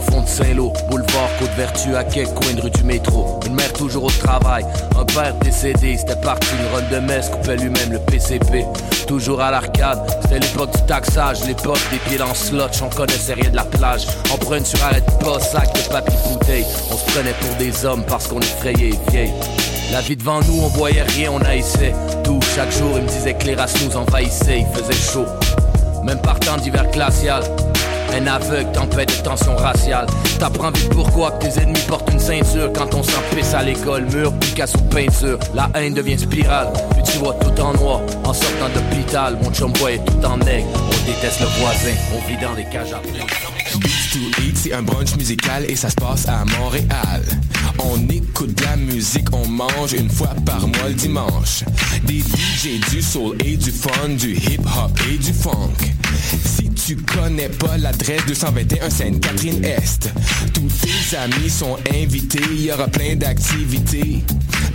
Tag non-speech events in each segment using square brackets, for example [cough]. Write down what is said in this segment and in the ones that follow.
fond de Saint-Lô, boulevard Côte-Vertu à quelques coin rue du métro. Une mère toujours au travail, un père décédé, c'était parti une run de messe, coupait lui-même le PCP. Toujours à l'arcade, c'était l'époque du taxage, l'époque des pieds dans slot, on connaissait rien de la plage. On prenait sur arrêt de pas, sac de papier bouteille. On se prenait pour des hommes parce qu'on effrayait et vieille. La vie devant nous, on voyait rien, on haïssait tout. Chaque jour, il me disait que les races nous envahissaient, il faisait chaud. Même par temps d'hiver glacial, un aveugle, tempête de tension raciale. T'apprends vite pourquoi que tes ennemis portent une ceinture quand on s'en pisse à l'école. Mur, Picasso, peinture. La haine devient spirale. Puis tu vois tout en noir en sortant d'hôpital. Mon chum est tout en aigle. Déteste le voisin. On vit dans les cages à Beats to Eat, c'est un brunch musical et ça se passe à Montréal. On écoute de la musique, on mange une fois par mois le dimanche. Des DJ, du soul et du fun, du hip hop et du funk. Si tu connais pas l'adresse 221 Sainte-Catherine-Est, tous tes amis sont invités, il y aura plein d'activités.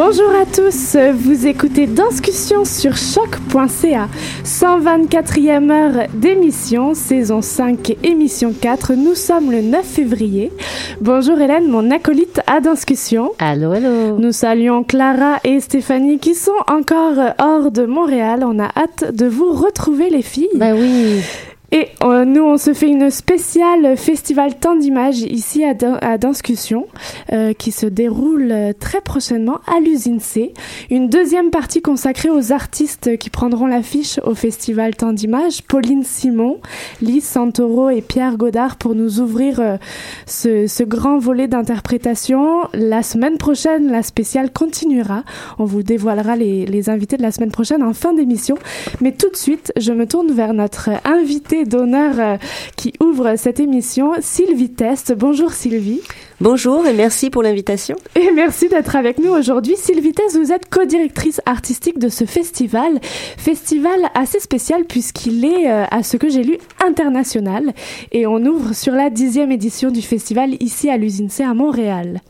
Bonjour à tous, vous écoutez Discussion sur choc.ca, 124e heure d'émission, saison 5, émission 4. Nous sommes le 9 février. Bonjour Hélène, mon acolyte à Discussion. Allô, allô. Nous saluons Clara et Stéphanie qui sont encore hors de Montréal. On a hâte de vous retrouver les filles. Ben oui. Et euh, nous, on se fait une spéciale festival temps d'image ici à, à Danscussion, euh, qui se déroule euh, très prochainement à l'usine C. Une deuxième partie consacrée aux artistes qui prendront l'affiche au festival temps d'image. Pauline Simon, Lise Santoro et Pierre Godard pour nous ouvrir euh, ce, ce grand volet d'interprétation. La semaine prochaine, la spéciale continuera. On vous dévoilera les, les invités de la semaine prochaine en fin d'émission. Mais tout de suite, je me tourne vers notre invité d'honneur euh, qui ouvre cette émission, Sylvie Test. Bonjour Sylvie. Bonjour et merci pour l'invitation. Et merci d'être avec nous aujourd'hui. Sylvie Test, vous êtes co-directrice artistique de ce festival. Festival assez spécial puisqu'il est, euh, à ce que j'ai lu, international. Et on ouvre sur la dixième édition du festival ici à l'usine C à Montréal.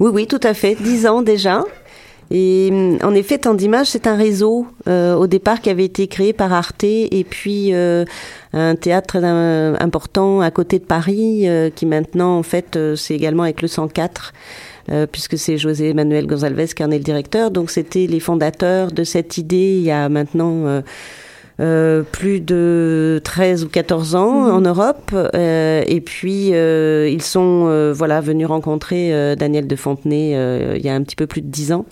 Oui, oui, tout à fait. Dix ans déjà. Et en effet, Temps d'image, c'est un réseau euh, au départ qui avait été créé par Arte et puis euh, un théâtre très euh, important à côté de Paris euh, qui maintenant, en fait, euh, c'est également avec le 104. puisque c'est José Manuel Gonzalez qui en est le directeur. Donc c'était les fondateurs de cette idée il y a maintenant euh, plus de 13 ou 14 ans Mhm. en Europe. Euh, et puis, euh, ils sont euh, voilà venus rencontrer euh, Daniel de Fontenay euh, il y a un petit peu plus de 10 ans.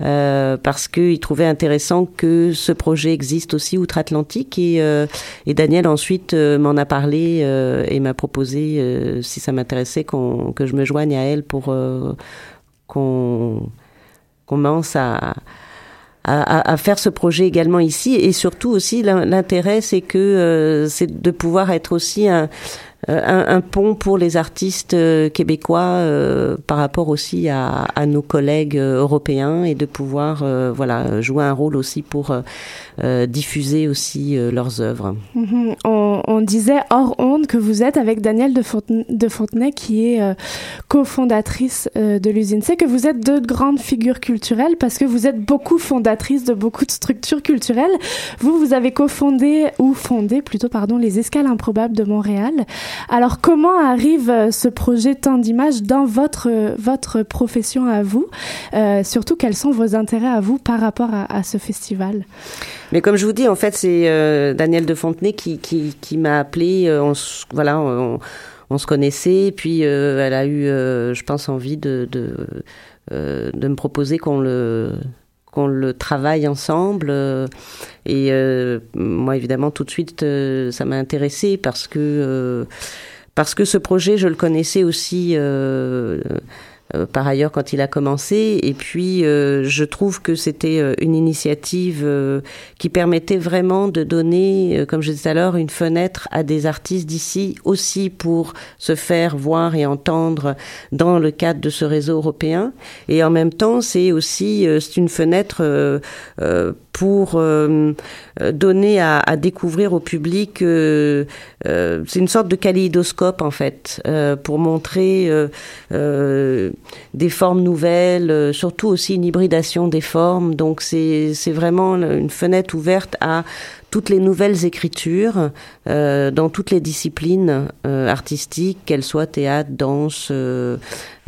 Euh, parce qu'ils trouvaient intéressant que ce projet existe aussi outre-Atlantique et, euh, et Daniel ensuite m'en a parlé euh, et m'a proposé euh, si ça m'intéressait que je me joigne à elle pour euh, qu'on commence à, à, à- faire ce projet également ici. Et surtout aussi l'in- l'intérêt c'est que euh, c'est de pouvoir être aussi un un, pont pour les artistes québécois par rapport aussi à, à nos collègues européens et de pouvoir voilà jouer un rôle aussi pour diffuser aussi leurs œuvres. Mhm. on, on, disait hors onde que vous êtes avec Danielle de, de Fontenay qui est cofondatrice de l'usine C, que vous êtes deux grandes figures culturelles parce que vous êtes beaucoup fondatrice de beaucoup de structures culturelles. Vous, vous avez cofondé ou fondé plutôt, pardon, les Escales improbables de Montréal. Alors, comment arrive euh, ce projet tant d'images dans votre votre profession à vous? Euh, Surtout, quels sont vos intérêts à vous par rapport à, ce festival? Mais comme je vous dis, en fait, c'est euh, Daniel de Fontenay qui, qui, m'a appelé. on, voilà, on, se connaissait, puis elle a eu, je pense, envie de, de, de me proposer qu'on le qu'on le travaille ensemble. Euh, et euh, moi, évidemment, tout de suite, euh, ça m'a intéressé parce que parce que ce projet, je le connaissais aussi par ailleurs quand il a commencé. Et puis, euh, je trouve que c'était euh, une initiative qui permettait vraiment de donner, comme je disais tout à l'heure, une fenêtre à des artistes d'ici aussi pour se faire voir et entendre dans le cadre de ce réseau européen. Et en même temps, c'est aussi c'est une fenêtre pour euh, euh, donner à, à, découvrir au public. Euh, euh, c'est une sorte de kaléidoscope en fait, euh, pour montrer des formes nouvelles, surtout aussi une hybridation des formes. Donc c'est vraiment une fenêtre ouverte à toutes les nouvelles écritures euh, dans toutes les disciplines euh, artistiques, qu'elles soient théâtre, danse, euh,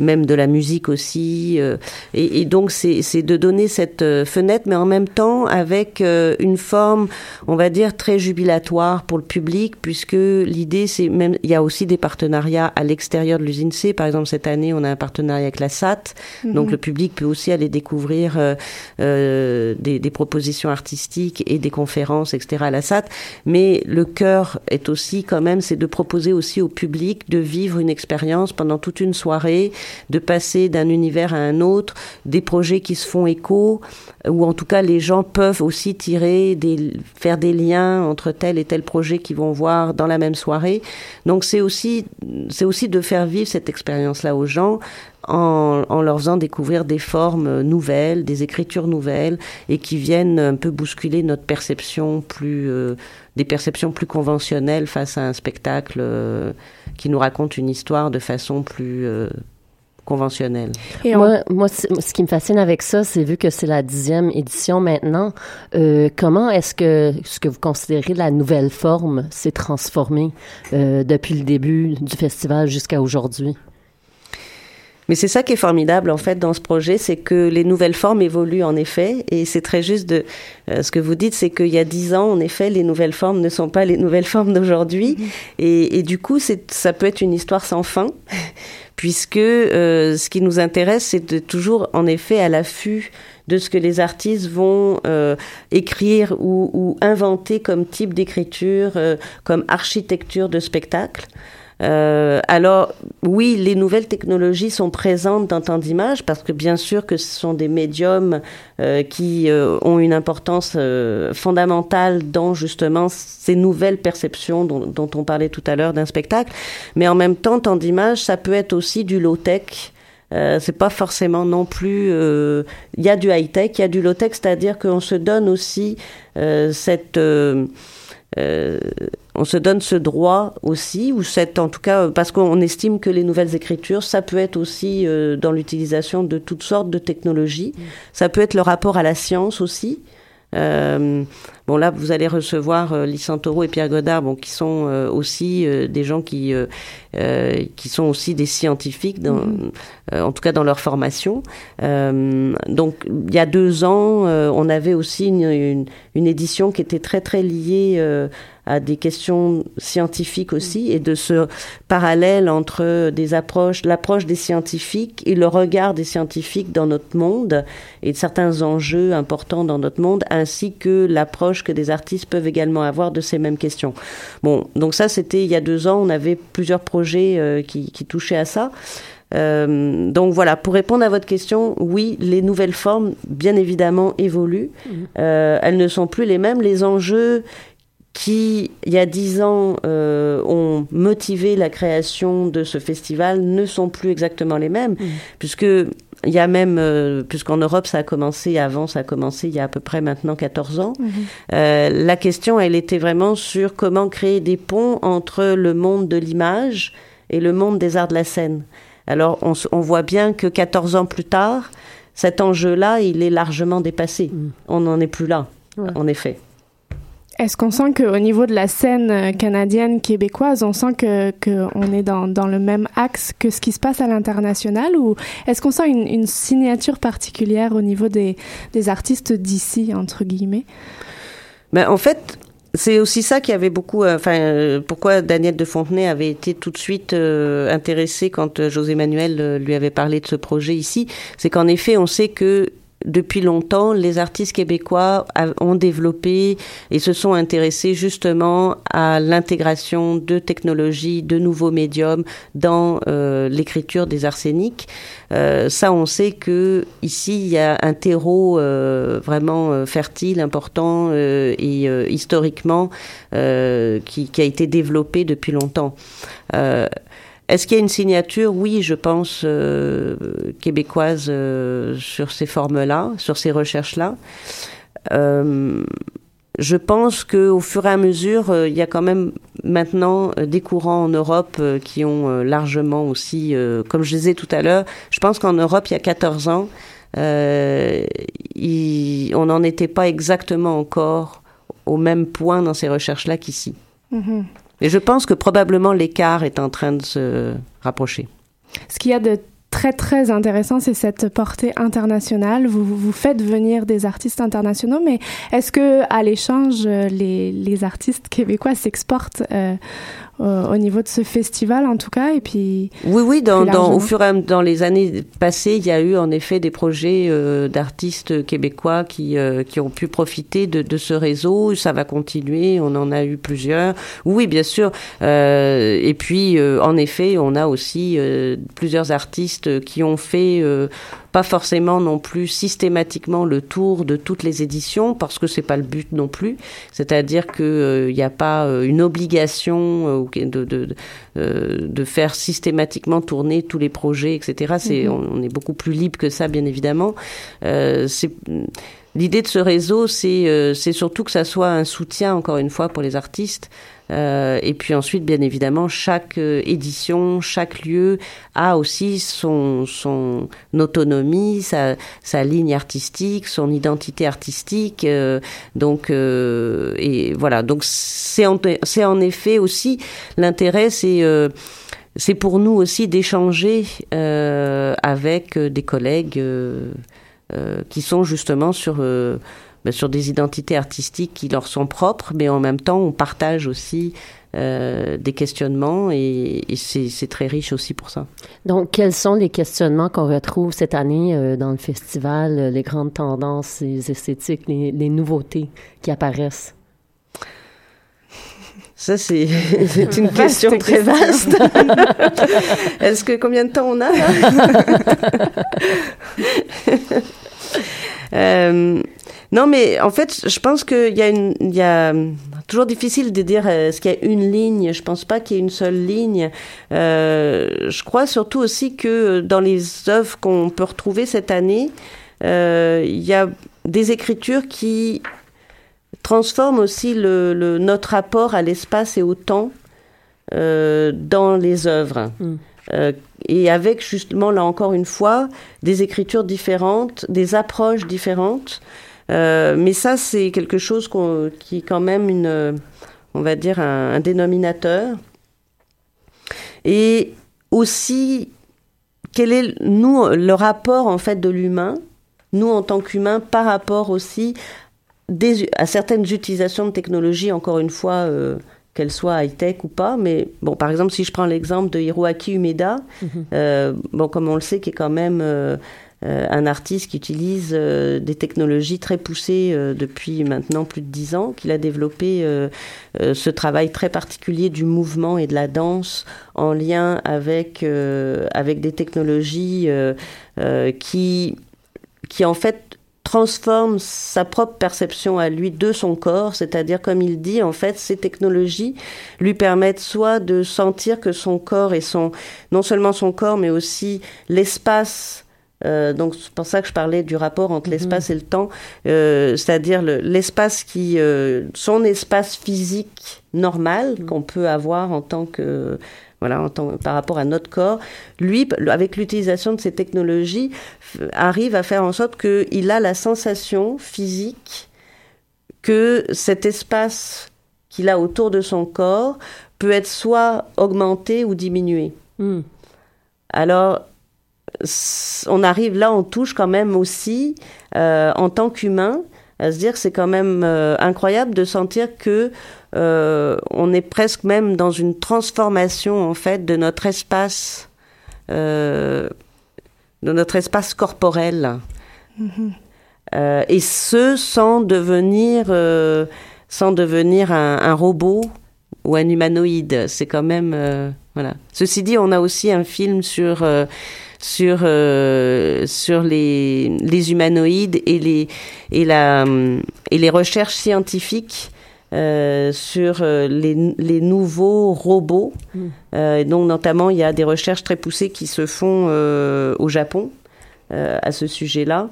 même de la musique aussi. Euh, et, et, donc c'est de donner cette euh, fenêtre, mais en même temps avec une forme, on va dire, très jubilatoire pour le public, puisque l'idée, c'est même, il y a aussi des partenariats à l'extérieur de l'usine C. Par exemple, cette année, on a un partenariat avec la SAT, mhm. donc le public peut aussi aller découvrir des, des propositions artistiques et des conférences, etc à la SAT, mais le cœur est aussi quand même, c'est de proposer aussi au public de vivre une expérience pendant toute une soirée, de passer d'un univers à un autre, des projets qui se font écho, ou en tout cas les gens peuvent aussi tirer, des, faire des liens entre tel et tel projet qu'ils vont voir dans la même soirée. Donc c'est aussi, c'est aussi de faire vivre cette expérience-là aux gens en, en, leur faisant découvrir des formes nouvelles, des écritures nouvelles, et qui viennent un peu bousculer notre perception plus, euh, des perceptions plus conventionnelles face à un spectacle euh, qui nous raconte une histoire de façon plus euh, conventionnelle. Et moi, moi, ce qui me fascine avec ça, c'est vu que c'est la dixième édition maintenant, comment est-ce que ce que vous considérez la nouvelle forme s'est transformée depuis le début du festival jusqu'à aujourd'hui? Mais c'est ça qui est formidable en fait dans ce projet, c'est que les nouvelles formes évoluent en effet, et c'est très juste de euh, ce que vous dites, c'est qu'il y a dix ans, en effet, les nouvelles formes ne sont pas les nouvelles [laughs] formes d'aujourd'hui, mm-hmm. et, et, du coup, ça peut être une histoire sans fin, [laughs] puisque euh, ce qui nous intéresse, c'est de toujours en effet à l'affût de ce que les artistes vont euh, écrire ou, ou, inventer comme type d'écriture, euh, comme architecture de spectacle. Euh, alors, oui, les nouvelles technologies sont présentes dans tant d'images parce que bien sûr que ce sont des médiums euh, qui euh, ont une importance euh, fondamentale dans justement ces nouvelles perceptions dont, dont on parlait tout à l'heure d'un spectacle. Mais en même temps, tant d'images, ça peut être aussi du low-tech. Euh, c'est pas forcément non plus. Il y a du high tech, il y a du low tech, c'est-à-dire qu'on se donne aussi cette euh, on se donne ce droit aussi, ou cette, en tout cas, parce qu'on estime que les nouvelles écritures, ça peut être aussi euh, dans l'utilisation de toutes sortes de technologies. Ça peut être le rapport à la science aussi. Euh, bon là, vous allez recevoir euh, et Pierre Godard, bon, qui sont euh, aussi euh, des gens qui qui sont aussi des scientifiques, dans, mm-hmm. en tout cas dans leur formation. donc il y a deux ans, on avait aussi une, une, une, édition qui était très très liée à des questions scientifiques aussi et de ce parallèle entre des approches, l'approche des scientifiques et le regard des scientifiques dans notre monde et de certains enjeux importants dans notre monde, ainsi que l'approche que des artistes peuvent également avoir de ces mêmes questions. Bon, donc ça c'était il y a deux ans, on avait plusieurs projets euh, qui, qui, touchaient à ça. Euh, donc voilà, pour répondre à votre question, oui, les nouvelles formes, bien évidemment, évoluent. Mmh. Euh, elles ne sont plus les mêmes. Les enjeux qui, il y a dix ans, euh, ont motivé la création de ce festival ne sont plus exactement les mêmes, mmh. puisque il y a même, euh, puisqu'en Europe ça a commencé avant, ça a commencé il y a à peu près maintenant 14 ans, mmh. euh, la question, elle était vraiment sur comment créer des ponts entre le monde de l'image et le monde des arts de la scène. Alors on, on voit bien que 14 ans plus tard, cet enjeu-là, il est largement dépassé. Mmh. On n'en est plus là, ouais. en effet. Est-ce qu'on sent qu'au niveau de la scène euh, canadienne, québécoise, on sent que qu'on est dans, dans, le même axe que ce qui se passe à l'international ou est-ce qu'on sent une, une, signature particulière au niveau des, des artistes d'ici, entre guillemets? Ben, En fait, c'est aussi ça qui avait beaucoup, euh, enfin, euh, pourquoi Daniel de Fontenay avait été tout de suite euh, intéressé quand José Manuel lui avait parlé de ce projet ici. C'est qu'en effet, on sait que depuis longtemps, les artistes québécois ont développé et se sont intéressés justement à l'intégration de technologies, de nouveaux médiums dans euh, l'écriture des arseniques. Euh, ça, on sait que ici, il y a un terreau euh, vraiment euh, fertile, important euh, et historiquement qui, qui, a été développé depuis longtemps. Est-ce qu'il y a une signature Oui, je pense, euh, québécoise euh, sur ces formes-là, sur ces recherches-là? Euh, je pense qu'au fur et à mesure, il y a quand même maintenant des courants en Europe qui ont largement aussi, comme je disais tout à l'heure, je pense qu'en Europe, il y a 14 ans, on n'en était pas exactement encore au même point dans ces recherches-là qu'ici. Mm-hmm. Et je pense que probablement l'écart est en train de se rapprocher. Ce qu'il y a de très très intéressant, c'est cette portée internationale. Vous, vous faites venir des artistes internationaux, mais est-ce que à l'échange, les, les artistes québécois s'exportent euh, au niveau de ce festival en tout cas et puis oui oui dans, dans au fur et à dans les années passées il y a eu en effet des projets euh, d'artistes québécois qui euh, qui ont pu profiter de, de, ce réseau. Ça va continuer. On en a eu plusieurs. Oui bien sûr. Euh, et puis euh, en effet on a aussi euh, plusieurs artistes qui ont fait pas forcément non plus systématiquement le tour de toutes les éditions parce que c'est pas le but non plus. C'est-à-dire que il n'y a pas une obligation de, de, de, de, faire systématiquement tourner tous les projets, etc. C'est, mm-hmm. on, on, est beaucoup plus libre que ça, bien évidemment. Euh, c'est L'idée de ce réseau, c'est euh, c'est surtout que ça soit un soutien, encore une fois, pour les artistes. Euh, et puis ensuite, bien évidemment, chaque euh, édition, chaque lieu a aussi son, autonomie, sa, ligne artistique, son identité artistique. Euh, donc, et voilà. Donc, c'est en, effet aussi l'intérêt, c'est c'est pour nous aussi d'échanger avec des collègues qui sont justement sur sur des identités artistiques qui leur sont propres, mais en même temps, on partage aussi euh, des questionnements et, et c'est très riche aussi pour ça. Donc, quels sont les questionnements qu'on retrouve cette année euh, dans le festival, euh, les grandes tendances, les esthétiques, les, les nouveautés qui apparaissent? Ça, c'est [laughs] une question très vaste. [laughs] Est-ce que combien de temps on a là? [laughs] Euh, non, mais en fait, je pense qu'il y a une, il y a toujours difficile de dire euh, est-ce qu'il y a une ligne. Je pense pas qu'il y ait une seule ligne. Euh, je crois surtout aussi que dans les œuvres qu'on peut retrouver cette année, euh, il y a des écritures qui transforment aussi le, le notre rapport à l'espace et au temps euh, dans les œuvres. Mm. Euh, et avec justement là encore une fois des écritures différentes, des approches différentes. Euh, mais ça, c'est quelque chose qui est quand même une, on va dire, un, un dénominateur. Et aussi, quel est, nous, le rapport, en fait, de l'humain, nous, en tant qu'humains, par rapport aussi des, à certaines utilisations de technologies, encore une fois, euh, qu'elles soient high-tech ou pas. Mais bon, par exemple, si je prends l'exemple de Hiroaki Umeda, mm -hmm. euh, bon, comme on le sait, qui est quand même euh, un artiste qui utilise euh, des technologies très poussées euh, depuis maintenant plus de dix ans, qu'il a développé ce travail très particulier du mouvement et de la danse en lien avec, avec des technologies qui, qui en fait transforme sa propre perception à lui de son corps, c'est-à-dire comme il dit, en fait, ces technologies lui permettent soit de sentir que son corps et son, non seulement son corps, mais aussi l'espace euh, donc c'est pour ça que je parlais du rapport entre l'espace et le temps, euh, c'est-à-dire l'espace qui, euh, son espace physique normal qu'on peut avoir en tant que voilà, en tant, par rapport à notre corps, lui, avec l'utilisation de ces technologies, arrive à faire en sorte qu'il a la sensation physique que cet espace qu'il a autour de son corps peut être soit augmenté ou diminué. Hmm. Alors, on arrive là, on touche quand même aussi, euh, en tant qu'humain, à se dire que c'est quand même euh, incroyable de sentir que euh, on est presque même dans une transformation en fait de notre espace, de notre espace corporel, mm-hmm. et ce sans devenir, sans devenir un, un, robot ou un humanoïde. C'est quand même voilà. Ceci dit, on a aussi un film sur sur euh, sur les les humanoïdes et les et la et les recherches scientifiques euh, sur euh, les, les nouveaux robots. Mm. Euh, donc notamment, il y a des recherches très poussées qui se font euh, au Japon à ce sujet-là.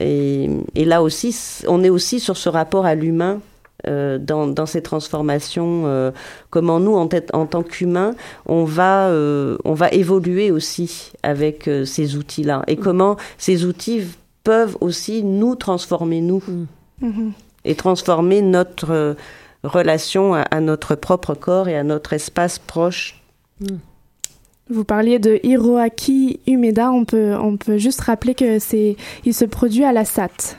Et, et, là aussi, on est aussi sur ce rapport à l'humain euh, dans, dans, ces transformations, euh, comment nous, en, tête, en tant qu'humains, on va, euh, on va évoluer aussi avec ces outils-là, et mm. comment ces outils peuvent aussi nous transformer, nous, mm. mm-hmm. et transformer notre relation à, notre propre corps et à notre espace proche. Mm. Vous parliez de Hiroaki Umeda, on peut, on peut juste rappeler que c'est, il se produit à la SAT.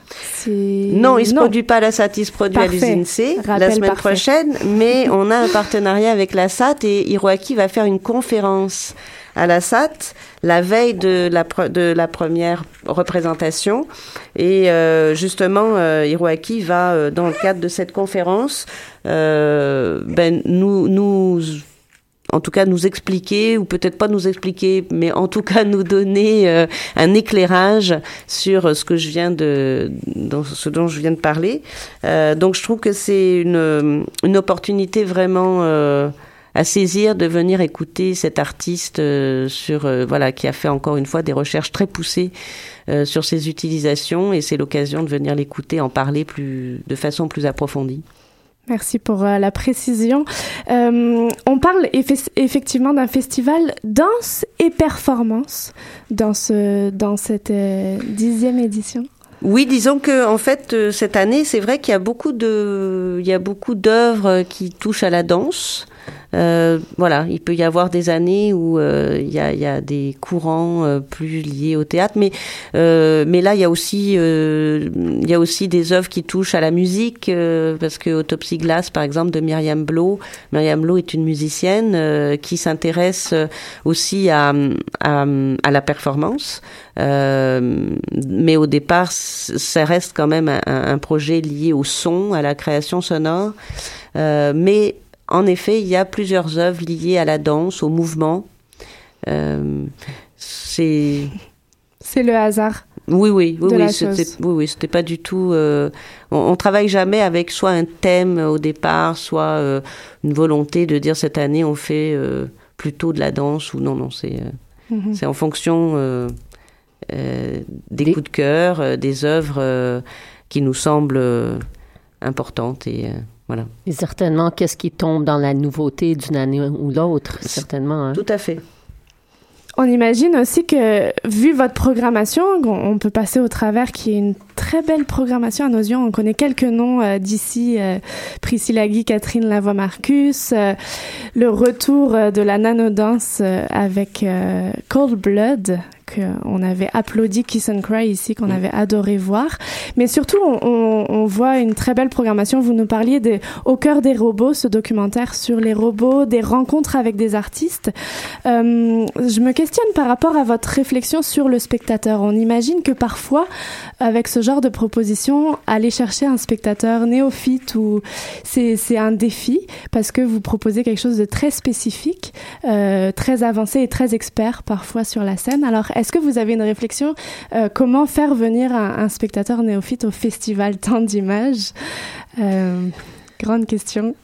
Non, il se produit pas à la SAT, il se produit à l'USINC la semaine prochaine, mais [laughs] on a un partenariat avec la SAT et Hiroaki va faire une conférence à la SAT la veille de la, de la première représentation. Et euh, justement, euh, Hiroaki va, euh, dans le cadre de cette conférence, ben, nous, nous en tout cas nous expliquer, ou peut-être pas nous expliquer, mais en tout cas nous donner euh, un éclairage sur ce que je viens de, ce dont je viens de parler. Euh, donc je trouve que c'est une, opportunité vraiment euh, à saisir de venir écouter cet artiste sur voilà qui a fait encore une fois des recherches très poussées sur ses utilisations et c'est l'occasion de venir l'écouter en parler plus de façon plus approfondie. Merci pour euh, la précision. Euh, on parle effectivement d'un festival danse et performance dans, ce, dans cette euh, dixième édition. Oui, disons que en fait cette année, c'est vrai qu'il y a beaucoup de, il y a beaucoup d'œuvres qui touchent à la danse. Euh, voilà, il peut y avoir des années où euh, il, y a, des courants euh, plus liés au théâtre, mais mais là il y a aussi il y a aussi des œuvres qui touchent à la musique parce que Autopsy Glass par exemple de Myriam Blow, Myriam Blow est une musicienne qui s'intéresse aussi à, à, à la performance. mais au départ, ça reste quand même un, un, projet lié au son, à la création sonore. mais en effet, il y a plusieurs œuvres liées à la danse, au mouvement. Euh, c'est. C'est le hasard. Oui, oui, oui, oui, c'était, oui, oui, c'était pas du tout. Euh, on, on, travaille jamais avec soit un thème au départ, soit euh, une volonté de dire cette année on fait euh, plutôt de la danse ou non, non, c'est mm-hmm. c'est en fonction des, coups de cœur, des œuvres qui nous semblent importantes et voilà. Et certainement, qu'est-ce qui tombe dans la nouveauté d'une année ou l'autre, certainement. Hein? Tout à fait. On imagine aussi que, vu votre programmation, on peut passer au travers qui est une très belle programmation à nos yeux. On connaît quelques noms euh, d'ici, euh, Priscilla Guy, Catherine Lavoie-Marcus, euh, le retour de la nanodance avec Cold Blood, qu'on avait applaudi Kiss and Cry ici, qu'on avait adoré voir. Mais surtout, on, on, voit une très belle programmation. Vous nous parliez de Au cœur des robots, ce documentaire sur les robots, des rencontres avec des artistes. Euh, je me questionne par rapport à votre réflexion sur le spectateur. On imagine que parfois, avec ce genre de proposition, aller chercher un spectateur néophyte ou c'est un défi parce que vous proposez quelque chose de très spécifique, euh, très avancé et très expert parfois sur la scène. Alors, Est-ce que vous avez une réflexion euh, comment faire venir un, un, spectateur néophyte au festival Tant d'images? Euh, Grande question.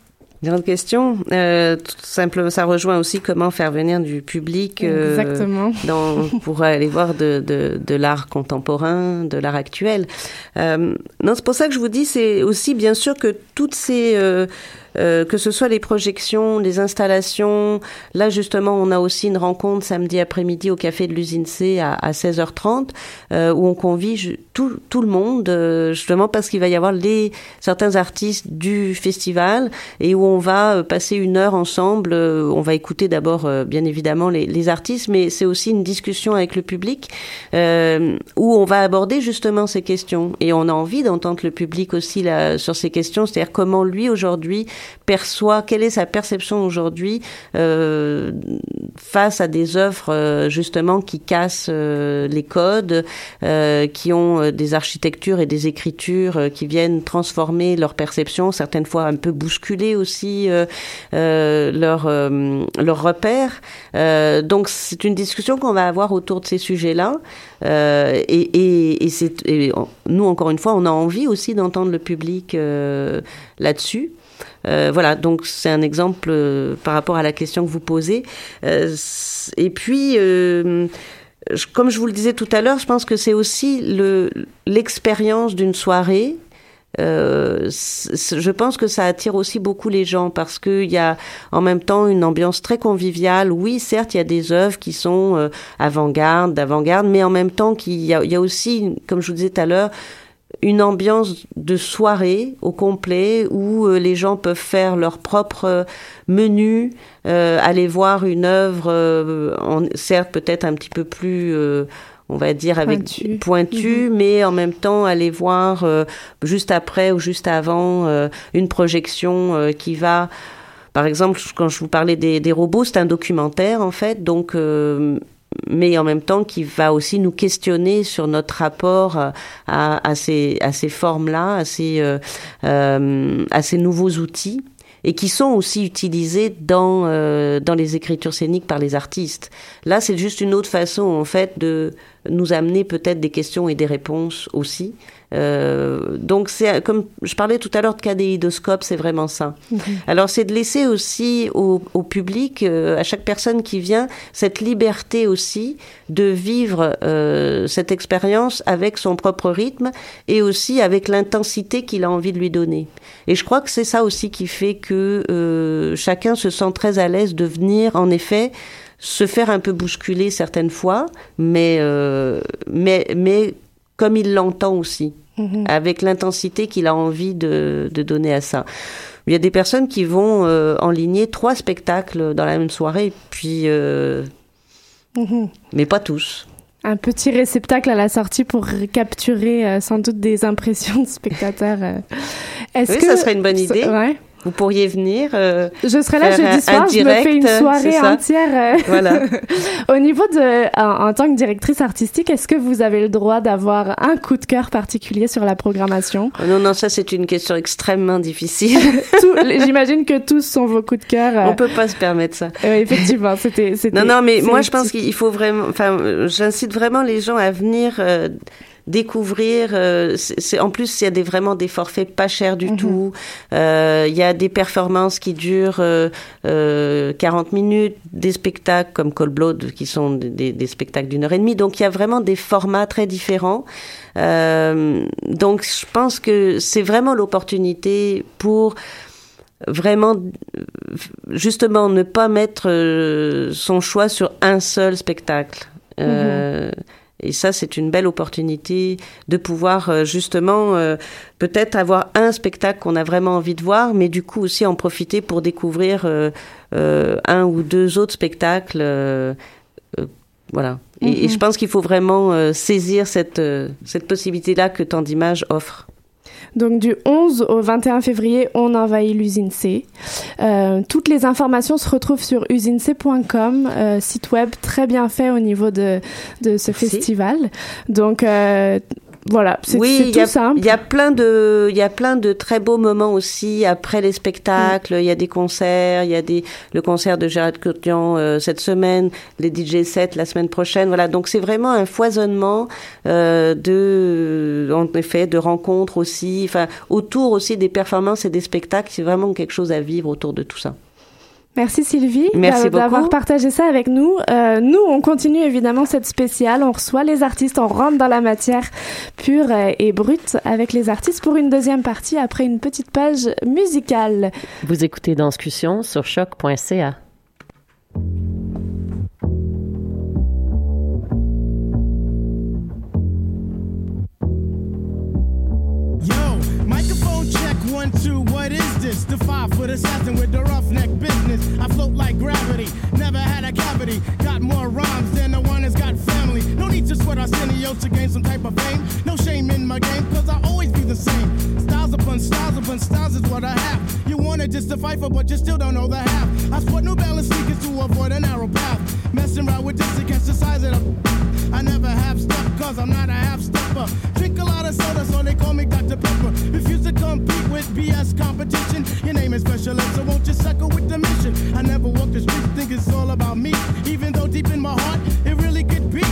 Grande question. Euh, tout simplement, ça rejoint aussi comment faire venir du public euh, Exactement. [laughs] Dans, pour aller voir de, de, de l'art contemporain, de l'art actuel. Euh, non, c'est pour ça que je vous dis, c'est aussi bien sûr que toutes ces euh, euh, que ce soit les projections, les installations. Là, justement, on a aussi une rencontre samedi après-midi au café de l'usine C à, à 16h30 euh, où on convie tout, tout le monde, euh, justement parce qu'il va y avoir les certains artistes du festival et où on va euh, passer une heure ensemble. on va écouter d'abord, bien évidemment, les, les, artistes, mais c'est aussi une discussion avec le public où on va aborder justement ces questions et on a envie d'entendre le public aussi là sur ces questions, c'est-à-dire comment lui aujourd'hui perçoit, quelle est sa perception aujourd'hui euh, face à des œuvres euh, justement qui cassent euh, les codes, qui ont des architectures et des écritures qui viennent transformer leur perception, certaines fois un peu bousculer aussi leur leur repère. donc c'est une discussion qu'on va avoir autour de ces sujets-là. et, et, et nous encore une fois, on a envie aussi d'entendre le public là-dessus. Euh, voilà, donc c'est un exemple euh, par rapport à la question que vous posez. Euh, et puis, comme je vous le disais tout à l'heure, je pense que c'est aussi le l'expérience d'une soirée. Je pense que ça attire aussi beaucoup les gens parce qu'il y a en même temps une ambiance très conviviale. Oui, certes, il y a des œuvres qui sont avant-garde, d'avant-garde, mais en même temps, qu'il y, il y a aussi, comme je vous disais tout à l'heure, une ambiance de soirée au complet où euh, les gens peuvent faire leur propre euh, menu, euh, aller voir une œuvre, en, certes peut-être un petit peu plus, on va dire avec pointu, pointu -hmm. mais en même temps aller voir juste après ou juste avant une projection qui va par exemple, quand je vous parlais des, des robots, c'est un documentaire en fait, donc mais en même temps qui va aussi nous questionner sur notre rapport à, à ces, à ces formes-là, à, ces, euh, euh, à ces nouveaux outils et qui sont aussi utilisés dans euh, dans les écritures scéniques par les artistes. Là, c'est juste une autre façon en fait de nous amener peut-être des questions et des réponses aussi. Euh, donc c'est comme je parlais tout à l'heure de cadéidoscope, c'est vraiment ça. [laughs] Alors c'est de laisser aussi au, au public, euh, à chaque personne qui vient, cette liberté aussi de vivre euh, cette expérience avec son propre rythme et aussi avec l'intensité qu'il a envie de lui donner. Et je crois que c'est ça aussi qui fait que chacun se sent très à l'aise de venir, en effet, se faire un peu bousculer certaines fois, mais euh, mais mais comme il l'entend aussi, -hmm. avec l'intensité qu'il a envie de, de, donner à ça. Il y a des personnes qui vont euh, enligner trois spectacles dans la même soirée, puis euh, -hmm. mais pas tous. Un petit réceptacle à la sortie pour capturer euh, sans doute des impressions de spectateurs. Est -ce oui, que ça serait une bonne idée. Ouais. Vous pourriez venir. Euh, je serai là jeudi soir. je me fais une soirée entière. Euh, voilà. [laughs] Au niveau de, en, en, tant que directrice artistique, est-ce que vous avez le droit d'avoir un coup de cœur particulier sur la programmation? Oh Non, non, ça c'est une question extrêmement difficile. [laughs] J'imagine que tous sont vos coups de cœur. Euh... On peut pas se permettre ça. effectivement, c'était. Non, non, mais moi je pense qu'il faut vraiment. Enfin, j'incite vraiment les gens à venir euh, découvrir. Euh, c'est en plus il y a des vraiment des forfaits pas chers du -hmm. tout. Euh, il y a des performances qui durent euh, 40 minutes, des spectacles comme Cold Blood qui sont des, des spectacles d'une heure et demie. Donc il y a vraiment des formats très différents. Euh, donc je pense que c'est vraiment l'opportunité pour vraiment justement ne pas mettre euh, son choix sur un seul spectacle. -hmm. Et ça, c'est une belle opportunité de pouvoir euh, justement euh, peut-être avoir un spectacle qu'on a vraiment envie de voir, mais du coup aussi en profiter pour découvrir euh, euh un ou deux autres spectacles. Voilà. Et, mm -hmm. et, je pense qu'il faut vraiment saisir cette, cette possibilité-là que tant d'images offre. Donc du 11 au 21 février, on envahit l'usine C. Euh, toutes les informations se retrouvent sur usinec.com, euh, site web très bien fait au niveau de, de ce Merci. festival. Donc euh, voilà, c'est oui, tout simple. Il y a plein de, il y a plein de très beaux moments aussi après les spectacles. Il y a des concerts, il y a des, le concert de Gérard Cotian euh, cette semaine, les DJ sets la semaine prochaine. Voilà, donc c'est vraiment un foisonnement euh, de, en effet, de rencontres aussi, enfin autour aussi des performances et des spectacles. C'est vraiment quelque chose à vivre autour de tout ça. Merci Sylvie d'avoir partagé ça avec nous. Euh, nous, on continue évidemment cette spéciale. On reçoit les artistes, on rentre dans la matière pure et brute avec les artistes pour une deuxième partie après une petite page musicale. Vous écoutez Danscussion sur choc.ca. this? The five foot assassin with the roughneck business. I float like gravity, never had a cavity. Got more rhymes than the one that's got family. No need to sweat Arsenio to gain some type of fame. No shame in my game, cause I always be the same. Styles upon styles upon styles is what I have. You wanna just to fight for, but you still don't know the half. I sport new balance sneakers to avoid a narrow path. Messing around with this to catch the size of the. I never have stuff, cause I'm not a half stepper. Drink a lot of soda, so they call me Dr. Pepper. Refuse to compete with BS competition. Your name is special so won't you suckle with the mission? I never walk the street, think it's all about me. Even though deep in my heart, it really could be.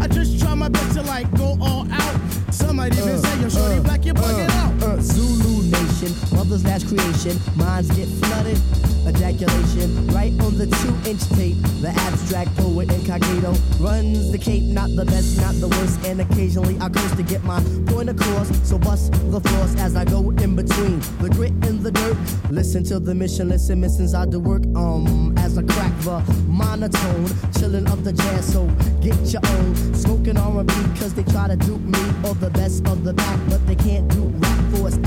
I just try my best to like go all out. Some might even uh, say you're shorty uh, black, you're bugging uh, out. Nation, mother's last creation, minds get flooded ejaculation right on the two inch tape. The abstract poet incognito runs the cape, not the best, not the worst. And occasionally I curse to get my point across. So bust the floors as I go in between the grit and the dirt. Listen to the mission, listen, missions I do work. Um, as I crack the monotone, chilling up the jazz. So get your own smoking R&B, cause they try to dupe me or the best of the back, but they can't do rap for it's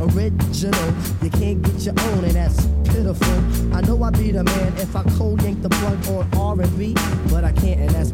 original. You can't get your own, and that's pitiful. I know I'd be the man if I cold yank the plug on R&B, but I can't, and that's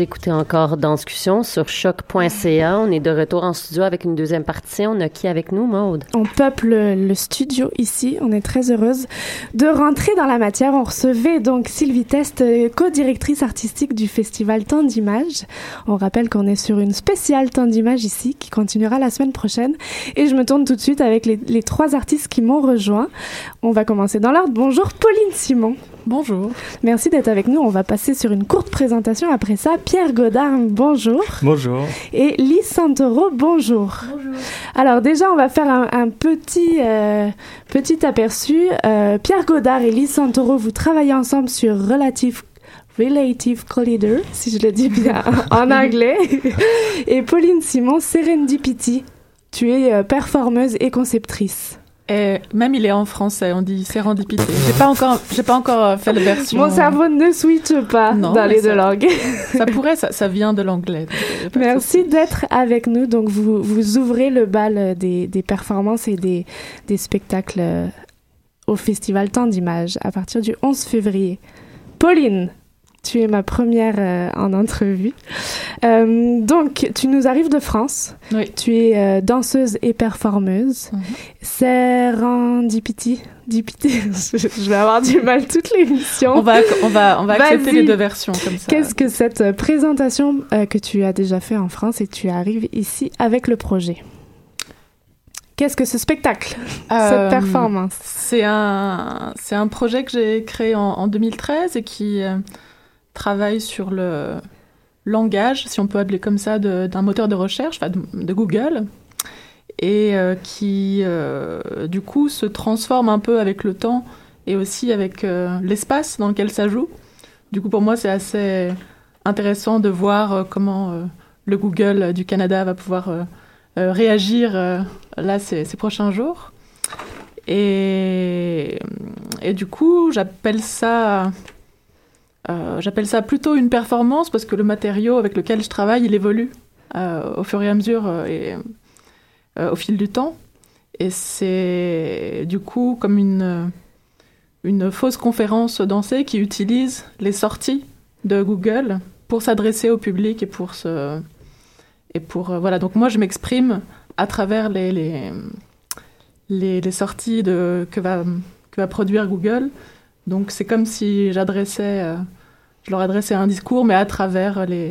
Vous écoutez encore Danscussion sur choc.ca. On est de retour en studio avec une deuxième partie. On a qui avec nous, Maude? On peuple le studio ici. On est très heureuse de rentrer dans la matière. On recevait donc Sylvie Test, euh, co-directrice artistique du festival Temps d'Images. On rappelle qu'on est sur une spéciale Temps d'Images ici qui continuera la semaine prochaine. Et je me tourne tout de suite avec les, les trois artistes qui m'ont rejoint. On va commencer dans l'ordre. Bonjour Pauline Simon. Bonjour. Merci d'être avec nous. On va passer sur une courte présentation. Après ça, Pierre Godard, bonjour. Bonjour. Et Lise Santoro, bonjour. Bonjour. Alors déjà, on va faire un, un petit, euh, petit aperçu. Euh, Pierre Godard et Lise Santoro, vous travaillez ensemble sur Relative Relative Collider, si je le dis bien [laughs] en anglais. Et Pauline Simon, Serendipity. Tu es euh, performeuse et conceptrice. Et même il est en français, on dit sérendipité. J'ai pas encore, j'ai pas encore euh, fait la version. Mon cerveau ne switche pas Non, dans les deux ça- langues. [laughs] Ça pourrait, ça, ça vient de l'anglais. euh, Merci d'être avec nous. Donc, vous, vous ouvrez le bal euh, des, des performances et des, des spectacles au Festival Temps d'Images à partir du 11 février. Pauline, tu es ma première euh, en entrevue. Euh, donc, tu nous arrives de France. Oui. Tu es euh, danseuse et performeuse. Mhm. Serendipity. Dipity. je [laughs] je vais avoir du mal toute l'émission. On va, on va, on va accepter les deux versions comme ça. Qu'est-ce que cette présentation que tu as déjà fait en France et tu arrives ici avec le projet? Qu'est-ce que ce spectacle [laughs] Cette performance? C'est un, un projet que j'ai créé en, en 2013 et qui travaille sur le langage, si on peut appeler comme ça, d'un moteur de recherche, enfin, de, Google, et euh, qui, euh, du coup, se transforme un peu avec le temps et aussi avec euh, l'espace dans lequel ça joue. Du coup, pour moi, c'est assez intéressant de voir comment le Google du Canada va pouvoir réagir là ces, ces prochains jours. Et, et du coup, j'appelle ça, euh, j'appelle ça plutôt une performance parce que le matériau avec lequel je travaille, il évolue euh, au fur et à mesure euh, et au fil du temps. Et c'est du coup comme une, une fausse conférence dansée qui utilise les sorties de Google pour s'adresser au public et pour se et pour voilà donc moi je m'exprime à travers les, les sorties que va que va produire Google donc c'est comme si j'adressais euh, je leur adressais un discours mais à travers les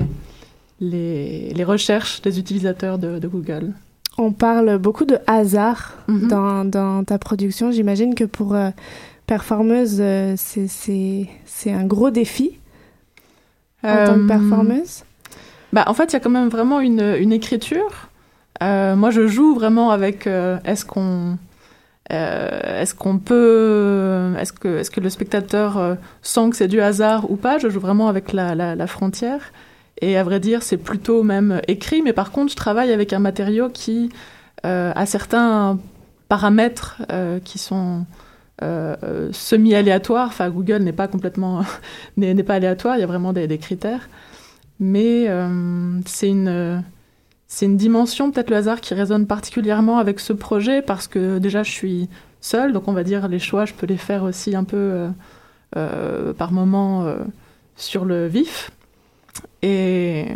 les, les recherches des utilisateurs de, de Google On parle beaucoup de hasard Mhm. dans, dans ta production. J'imagine que pour euh, performeuse, euh, c'est- un gros défi en tant que Euh, performeuse. Bah, en fait, il y a quand même vraiment une, une écriture. Euh, moi, je joue vraiment avec est-ce qu'on euh, est-ce qu'on peut est-ce que est-ce que le spectateur euh, sent que c'est du hasard ou pas? Je joue vraiment avec la, frontière. Et à vrai dire, c'est plutôt même écrit. Mais par contre, je travaille avec un matériau qui euh, a certains paramètres qui sont semi-aléatoires. Enfin, Google n'est pas complètement [laughs] n'est pas aléatoire. Il y a vraiment des, des critères mais c'est une c'est une dimension peut-être le hasard qui résonne particulièrement avec ce projet parce que déjà je suis seule donc on va dire les choix je peux les faire aussi un peu euh, euh, par moment euh, sur le vif. Et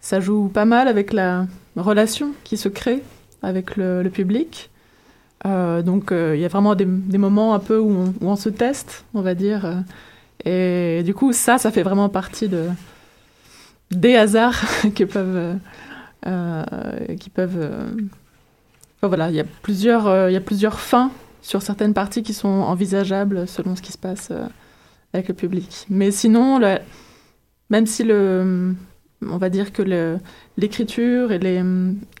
ça joue pas mal avec la relation qui se crée avec le, public. Donc il y a vraiment des, moments un peu où on, se teste on va dire. Et du coup ça ça fait vraiment partie de des hasards [laughs] qui peuvent qui peuvent euh, voilà il y a plusieurs euh, il y a plusieurs fins sur certaines parties qui sont envisageables selon ce qui se passe euh, avec le public. Mais sinon même si le on va dire que l'écriture et les,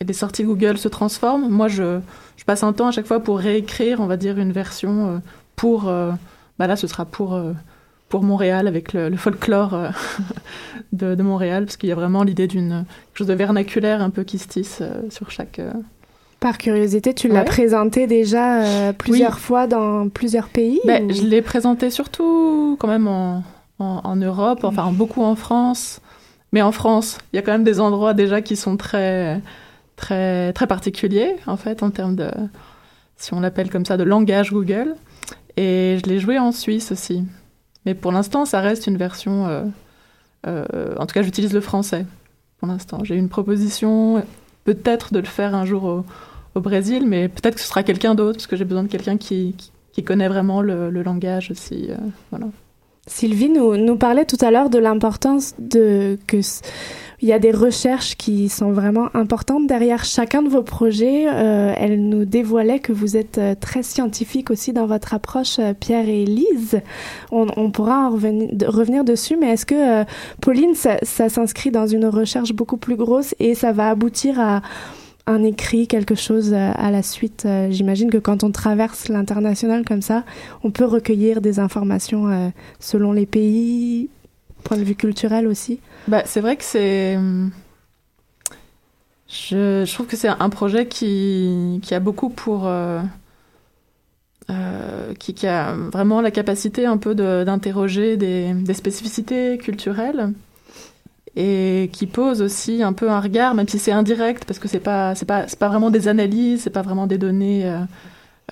et les sorties Google se transforment moi je, passe un temps à chaque fois pour réécrire on va dire une version euh, pour euh, bah là ce sera pour euh, pour Montréal avec le, le folklore euh, [laughs] de, de Montréal, parce qu'il y a vraiment l'idée d'une chose de vernaculaire un peu qui se tisse euh, sur chaque. euh, Par curiosité, tu l'as Ouais. présenté déjà euh, plusieurs Oui. fois dans plusieurs pays Ben, ou- je l'ai présenté surtout quand même en, en, en Europe, enfin beaucoup en France. Mais en France, il y a quand même des endroits déjà qui sont très, très, très particuliers, en fait, en termes de, si on l'appelle comme ça, de langage Google. Et je l'ai joué en Suisse aussi. Mais pour l'instant, ça reste une version. euh, euh, en tout cas, j'utilise le français pour l'instant. J'ai une proposition, peut-être de le faire un jour au, au Brésil, mais peut-être que ce sera quelqu'un d'autre, parce que j'ai besoin de quelqu'un qui, qui, connaît vraiment le, langage aussi. euh, voilà. Sylvie nous, nous parlait tout à l'heure de l'importance de que il y a des recherches qui sont vraiment importantes derrière chacun de vos projets. Euh, elle nous dévoilait que vous êtes euh, très scientifique aussi dans votre approche, euh, Pierre et Lise. On, pourra en revenir, de- revenir dessus, mais est-ce que, Pauline, ça, s'inscrit dans une recherche beaucoup plus grosse et ça va aboutir à un écrit, quelque chose à la suite? J'imagine que quand on traverse l'international comme ça, on peut recueillir des informations selon les pays, point de vue culturel aussi. Bah, c'est vrai que c'est. Je, trouve que c'est un projet qui, qui a beaucoup pour. euh, euh, qui, qui a vraiment la capacité un peu de- d'interroger des, des spécificités culturelles et qui pose aussi un peu un regard, même si c'est indirect, parce que c'est pas pas pas vraiment des analyses, c'est pas vraiment des données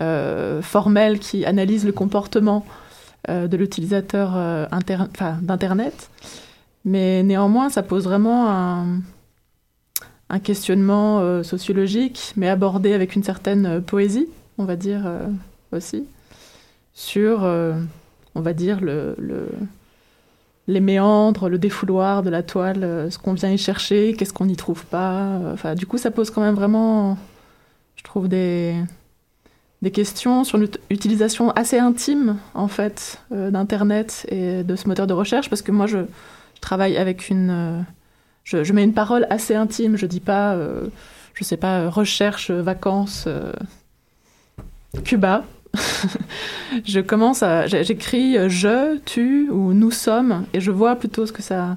euh, formelles qui analysent le comportement de l'utilisateur euh, d'internet, mais néanmoins ça pose vraiment un, questionnement euh, sociologique, mais abordé avec une certaine euh, poésie, on va dire euh, aussi, sur euh, on va dire le, le les méandres, le défouloir de la toile, euh, ce qu'on vient y chercher, qu'est-ce qu'on n'y trouve pas. euh, du coup, ça pose quand même vraiment, je trouve, des, des questions sur l'utilisation assez intime, en fait, euh, d'Internet et de ce moteur de recherche, parce que moi, je, travaille avec une... euh, je, mets une parole assez intime, je dis pas, euh, je sais pas, recherche, vacances, Cuba. [laughs] je commence à j'écris je, tu ou nous sommes et je vois plutôt ce que ça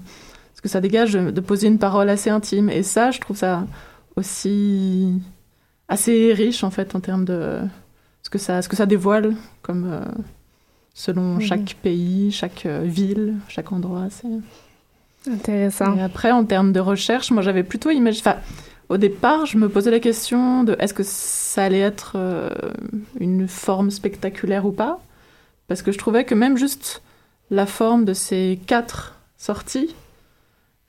ce que ça dégage de poser une parole assez intime et ça je trouve ça aussi assez riche en fait en termes de ce que ça ce que ça dévoile comme euh, selon Mhm. chaque pays, chaque euh, ville, chaque endroit, c'est Intéressant. et après, en termes de recherche, moi j'avais plutôt imaginé. Au départ, je me posais la question de est-ce que ça allait être euh, une forme spectaculaire ou pas? Parce que je trouvais que même juste la forme de ces quatre sorties,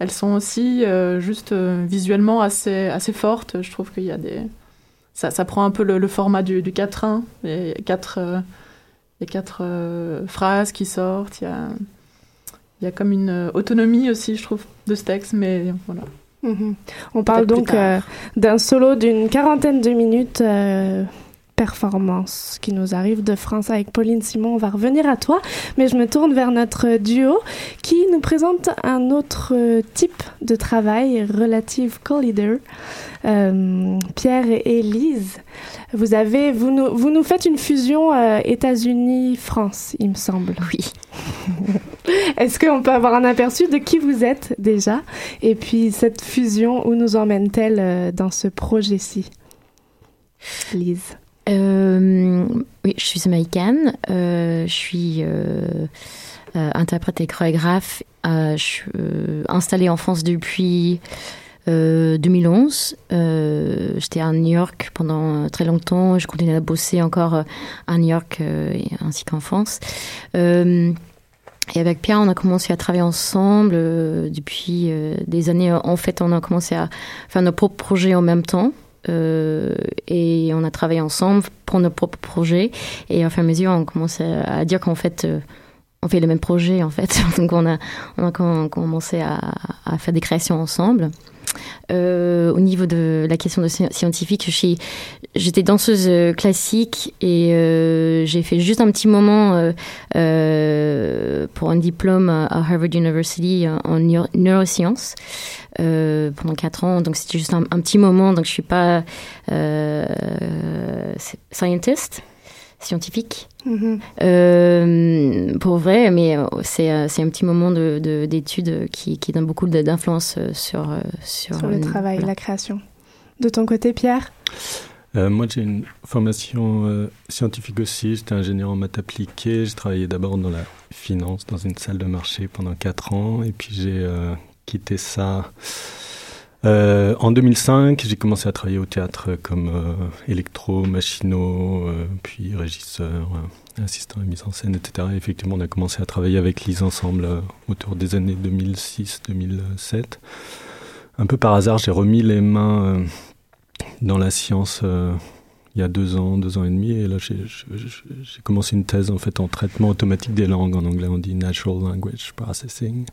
elles sont aussi juste visuellement assez, assez fortes. Je trouve qu'il y a des. Ça, ça prend un peu le, le format du, du 4-1. Il y a quatre, euh, il y a quatre euh, phrases qui sortent. Il y a. Il y a comme une euh, autonomie aussi, je trouve, de ce texte, mais voilà. Mhm. On parle donc euh, d'un solo d'une quarantaine de minutes performance qui nous arrive de France avec Pauline Simon. On va revenir à toi, mais je me tourne vers notre duo qui nous présente un autre type de travail, Relative Collider. Euh, Pierre et Lise, vous avez, vous nous, vous nous faites une fusion euh, États-Unis-France, il me semble. Oui. [laughs] Est-ce qu'on peut avoir un aperçu de qui vous êtes déjà Et puis cette fusion, où nous emmène-t-elle euh, dans ce projet-ci? Lise. Euh, oui, je suis américaine. Euh, je suis euh, interprète et chorégraphe. Je suis installée en France depuis euh, 2011. Euh, J'étais à New York pendant très longtemps. Je continue à bosser encore à New York ainsi qu'en France. Et avec Pierre, on a commencé à travailler ensemble depuis des années. En fait, on a commencé à faire nos propres projets en même temps. Euh, et on a travaillé ensemble pour nos propres projets. Et au fur et à mesure, on commence à, dire qu'en fait, euh, on fait les mêmes projets, en fait. [laughs] Donc, on a, commencé à faire des créations ensemble. Euh, au niveau de la question de sci- scientifique, j'étais danseuse euh, classique et euh, j'ai fait juste un petit moment pour un diplôme à Harvard University en- en neuro- neurosciences pendant quatre ans. Donc c'était juste un, un petit moment. Donc je suis pas scientist, scientifique. Mhm. Euh, pour vrai, mais euh, c'est euh, c'est un petit moment de de- d'études qui, qui donne beaucoup d'influence sur, sur, Sur le euh, travail, voilà. la création. De ton côté, Pierre Euh, moi, j'ai une formation euh, scientifique aussi. J'étais ingénieur en maths appliquées. J'ai travaillé d'abord dans la finance, dans une salle de marché pendant quatre ans. Et puis, j'ai euh, quitté ça. Euh, en 2005, j'ai commencé à travailler au théâtre comme euh, électro, machinot, euh, puis régisseur, euh, assistant à mise en scène, etc. Et effectivement, on a commencé à travailler avec Lise ensemble euh, autour des années 2006-2007. Un peu par hasard, j'ai remis les mains euh, dans la science il y a deux ans, deux ans et demi, et là j'ai commencé une thèse en fait en traitement automatique des langues. En anglais, on dit Natural Language Processing.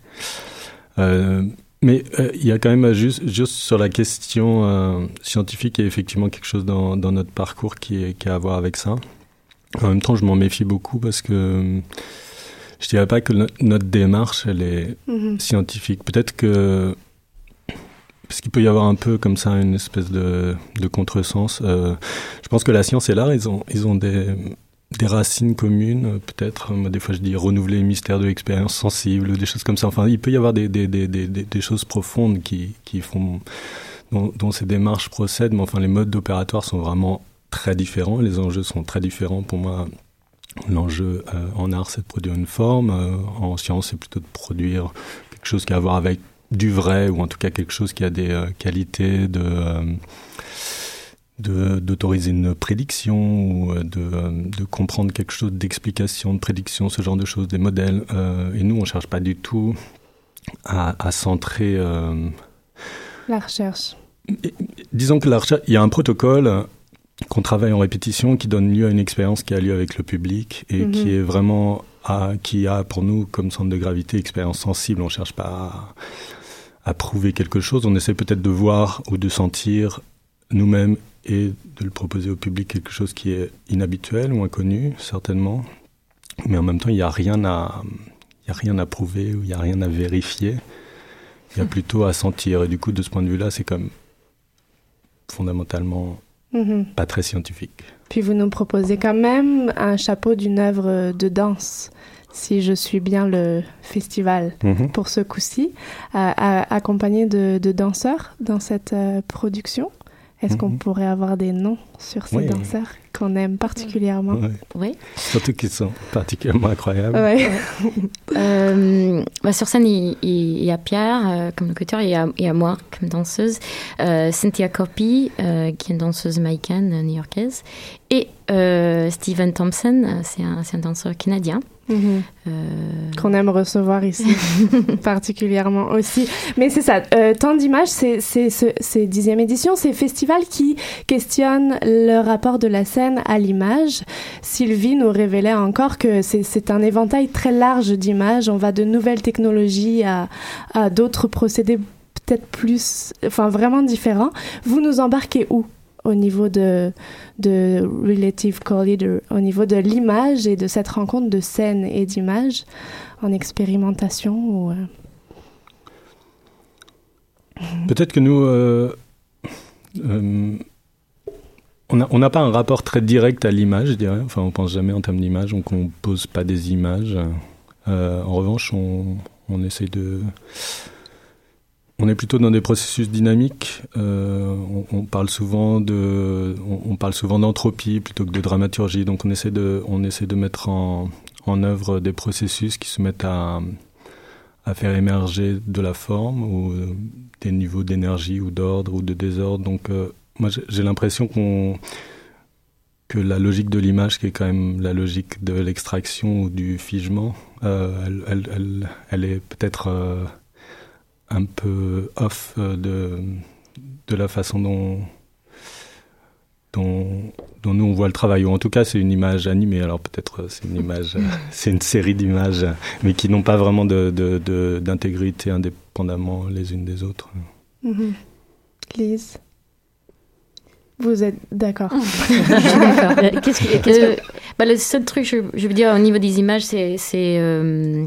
Mais euh, il y a quand même euh, juste, juste sur la question euh, scientifique, il y a effectivement quelque chose dans, dans notre parcours qui, est, qui a à voir avec ça. En même temps, je m'en méfie beaucoup parce que je dirais pas que no- notre démarche, elle est Mhm. scientifique. Peut-être que parce qu'il peut y avoir un peu comme ça une espèce de, de contresens. Euh, je pense que la science et l'art, ils ont, ils ont des, des racines communes, euh, peut-être. Moi, des fois, je dis renouveler les mystères de l'expérience sensible, des choses comme ça. Enfin, il peut y avoir des, des, des, des, choses profondes qui, qui font, dont, ces démarches procèdent, mais enfin, les modes opératoires sont vraiment très différents. Les enjeux sont très différents. Pour moi, l'enjeu euh, en art, c'est de produire une forme. Euh, en science, c'est plutôt de produire quelque chose qui a à voir avec du vrai, ou en tout cas quelque chose qui a des euh, qualités de... d'autoriser une prédiction ou euh, de, de comprendre quelque chose d'explication, de prédiction, ce genre de choses, des modèles. Euh, et nous, on cherche pas du tout à, à centrer. euh, La recherche. disons que la recherche, il y a un protocole qu'on travaille en répétition qui donne lieu à une expérience qui a lieu avec le public et Mhm. qui est vraiment à, qui a pour nous comme centre de gravité expérience sensible. On cherche pas à, à prouver quelque chose. On essaie peut-être de voir ou de sentir nous-mêmes et de le proposer au public quelque chose qui est inhabituel ou inconnu, certainement. Mais en même temps, il n'y a rien à, y a rien à prouver ou il n'y a rien à vérifier. Il y a plutôt à sentir. Et du coup, de ce point de vue-là, c'est comme fondamentalement Mhm. pas très scientifique. Puis vous nous proposez quand même un chapeau d'une œuvre de danse, si je suis bien le festival Mhm. pour ce coup-ci, euh, à- accompagné de, de danseurs dans cette euh, production. Est-ce qu'on Mhm. pourrait avoir des noms sur ces Oui. danseurs qu'on aime particulièrement. Oui. Surtout qu'ils sont particulièrement incroyables. Ouais. [laughs] Euh, bah, sur scène, il, y a Pierre euh, comme locuteur, il y a, il y a moi comme danseuse, euh, Cynthia euh, qui est une danseuse américaine euh, new-yorkaise, et euh, Steven Thompson, c'est un, c'est un danseur canadien. Mhm. Euh, qu'on aime recevoir ici [laughs] particulièrement aussi. Mais c'est ça, euh, tant d'images, c'est c'est ce- c'est dixième édition, c'est festival qui questionne le rapport de la scène à l'image. Sylvie nous révélait encore que c'est c'est un éventail très large d'images. On va de nouvelles technologies à, à d'autres procédés peut-être plus, enfin vraiment différents. Vous nous embarquez où? Au niveau de, de Relative Collider, au niveau de l'image et de cette rencontre de scène et d'image en expérimentation ou, euh, [laughs] Peut-être que nous, euh, euh, on n'a pas un rapport très direct à l'image, je dirais. Enfin, on pense jamais en termes d'image, on compose pas des images. En revanche, on, on essaye de... On est plutôt dans des processus dynamiques. Euh, on, parle souvent de, on, parle souvent d'entropie plutôt que de dramaturgie. Donc, on essaie de, on essaie de mettre en, œuvre des processus qui se mettent à, faire émerger de la forme ou euh, des niveaux d'énergie ou d'ordre ou de désordre. Donc, euh, moi, j'ai- l'impression qu'on que la logique de l'image, qui est quand même la logique de l'extraction ou du figement, elle, est peut-être un peu off euh, de, de la façon dont, dont, dont nous on voit le travail. Ou en tout cas, c'est une image animée. Alors peut-être euh, c'est une image, euh, [laughs] c'est une série d'images, mais qui n'ont pas vraiment de, de, de- d'intégrité indépendamment les unes des autres. mhm. Lise? Vous êtes d'accord [laughs] [laughs] D'accord. Qu'est-ce que, qu'est-ce que- bah, le seul truc, je, je veux dire, au niveau des images, c'est, c'est euh,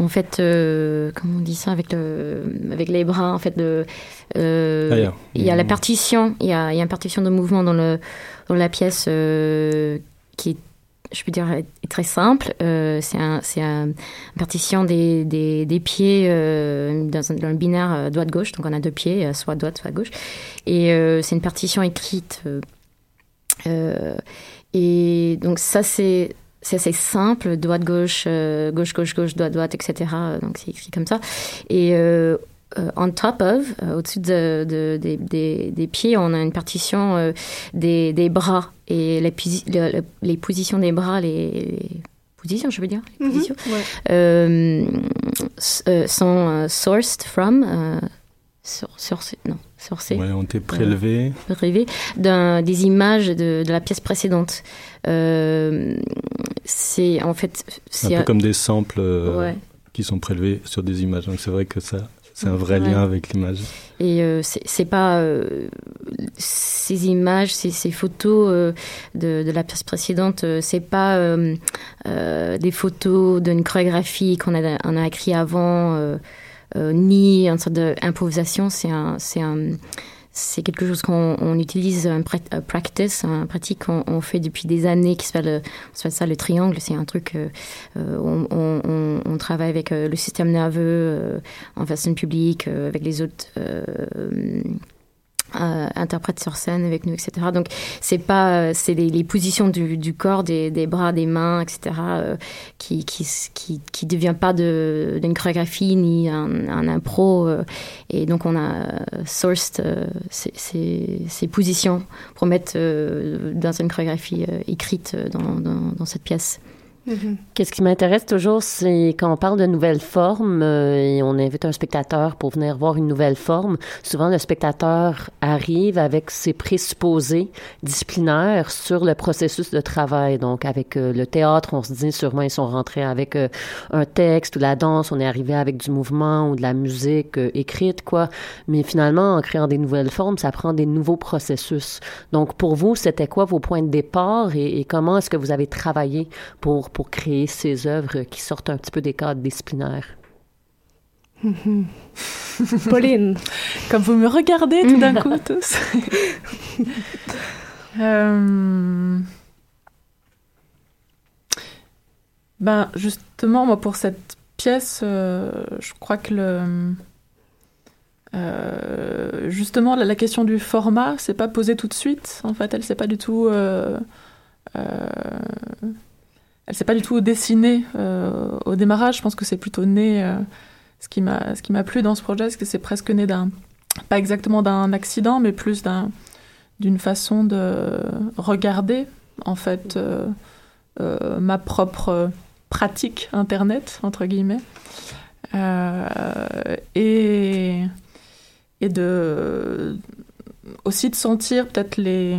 en fait, euh, comment on dit ça avec le, avec les bras, en fait, de, euh, il y a la Mhm. partition, il y a, il y a une partition de mouvement dans le, dans la pièce euh, qui est je peux dire, est très simple. Euh, c'est un, c'est un- une partition des, des, des pieds euh, dans, un, dans un binaire euh, droite-gauche. Donc, on a deux pieds, soit droite, soit gauche. Et c'est une partition écrite et donc ça c'est c'est assez simple, droite gauche, gauche gauche gauche, droite droite, etc. Donc c'est écrit comme ça. Et on top of, au-dessus de, de, des, des, des, pieds, on a une partition des, des, bras et les, positions des bras, les, positions, je veux dire, les positions, euh, sont sourced from, sur, non, sourcés. Ouais, ont été prélevés. prélevés d'un, des images de, de, la pièce précédente. c'est en fait. C'est un peu comme des samples qui sont prélevés sur des images. Donc c'est vrai que ça, c'est un vrai lien avec l'image. Et euh, c'est pas euh, ces images, ces, ces photos euh, de, de, la pièce précédente, euh, c'est pas euh, des photos d'une chorégraphie qu'on a, on a écrit avant, ni une sorte d'improvisation. C'est un, c'est un c'est quelque chose qu'on utilise, un practice, un pratique qu'on on fait depuis des années qui s'appelle ça le triangle. C'est un truc, euh, on, on, on, travaille avec euh, le système nerveux euh, en façon publique, avec les autres euh, interprète sur scène avec nous, etc. Donc c'est pas, euh, c'est les, positions du, corps, des, bras, des mains, etc. Euh, qui, qui qui qui devient pas d'une chorégraphie ni un, un impro. Euh, et donc on a sourced ces, positions pour mettre dans une chorégraphie écrite dans, dans cette pièce. Mm-hmm. Qu'est-ce qui m'intéresse toujours, c'est quand on parle de nouvelles formes euh, et on invite un spectateur pour venir voir une nouvelle forme, souvent le spectateur arrive avec ses présupposés disciplinaires sur le processus de travail. Donc avec euh, le théâtre, on se dit sûrement ils sont rentrés avec euh, un texte ou la danse, on est arrivé avec du mouvement ou de la musique écrite, quoi. Mais finalement, en créant des nouvelles formes, ça prend des nouveaux processus. Donc pour vous, c'était quoi vos points de départ et comment est-ce que vous avez travaillé pour pour créer ces œuvres qui sortent un petit peu des cadres disciplinaires. [laughs] Pauline. Comme vous me regardez tout d'un coup tous. [laughs] euh... Ben justement, moi pour cette pièce, euh, je crois que le euh, justement la, la, question du format, c'est pas posée tout de suite. En fait, elle s'est pas du tout euh, elle s'est pas du tout dessinée euh, au démarrage. Je pense que c'est plutôt né. Euh, ce qui m'a ce qui m'a plu dans ce projet, c'est que c'est presque né d'un pas exactement d'un accident, mais plus d'un d'une façon de regarder en fait euh, ma propre pratique internet entre guillemets et et de aussi de sentir peut-être les,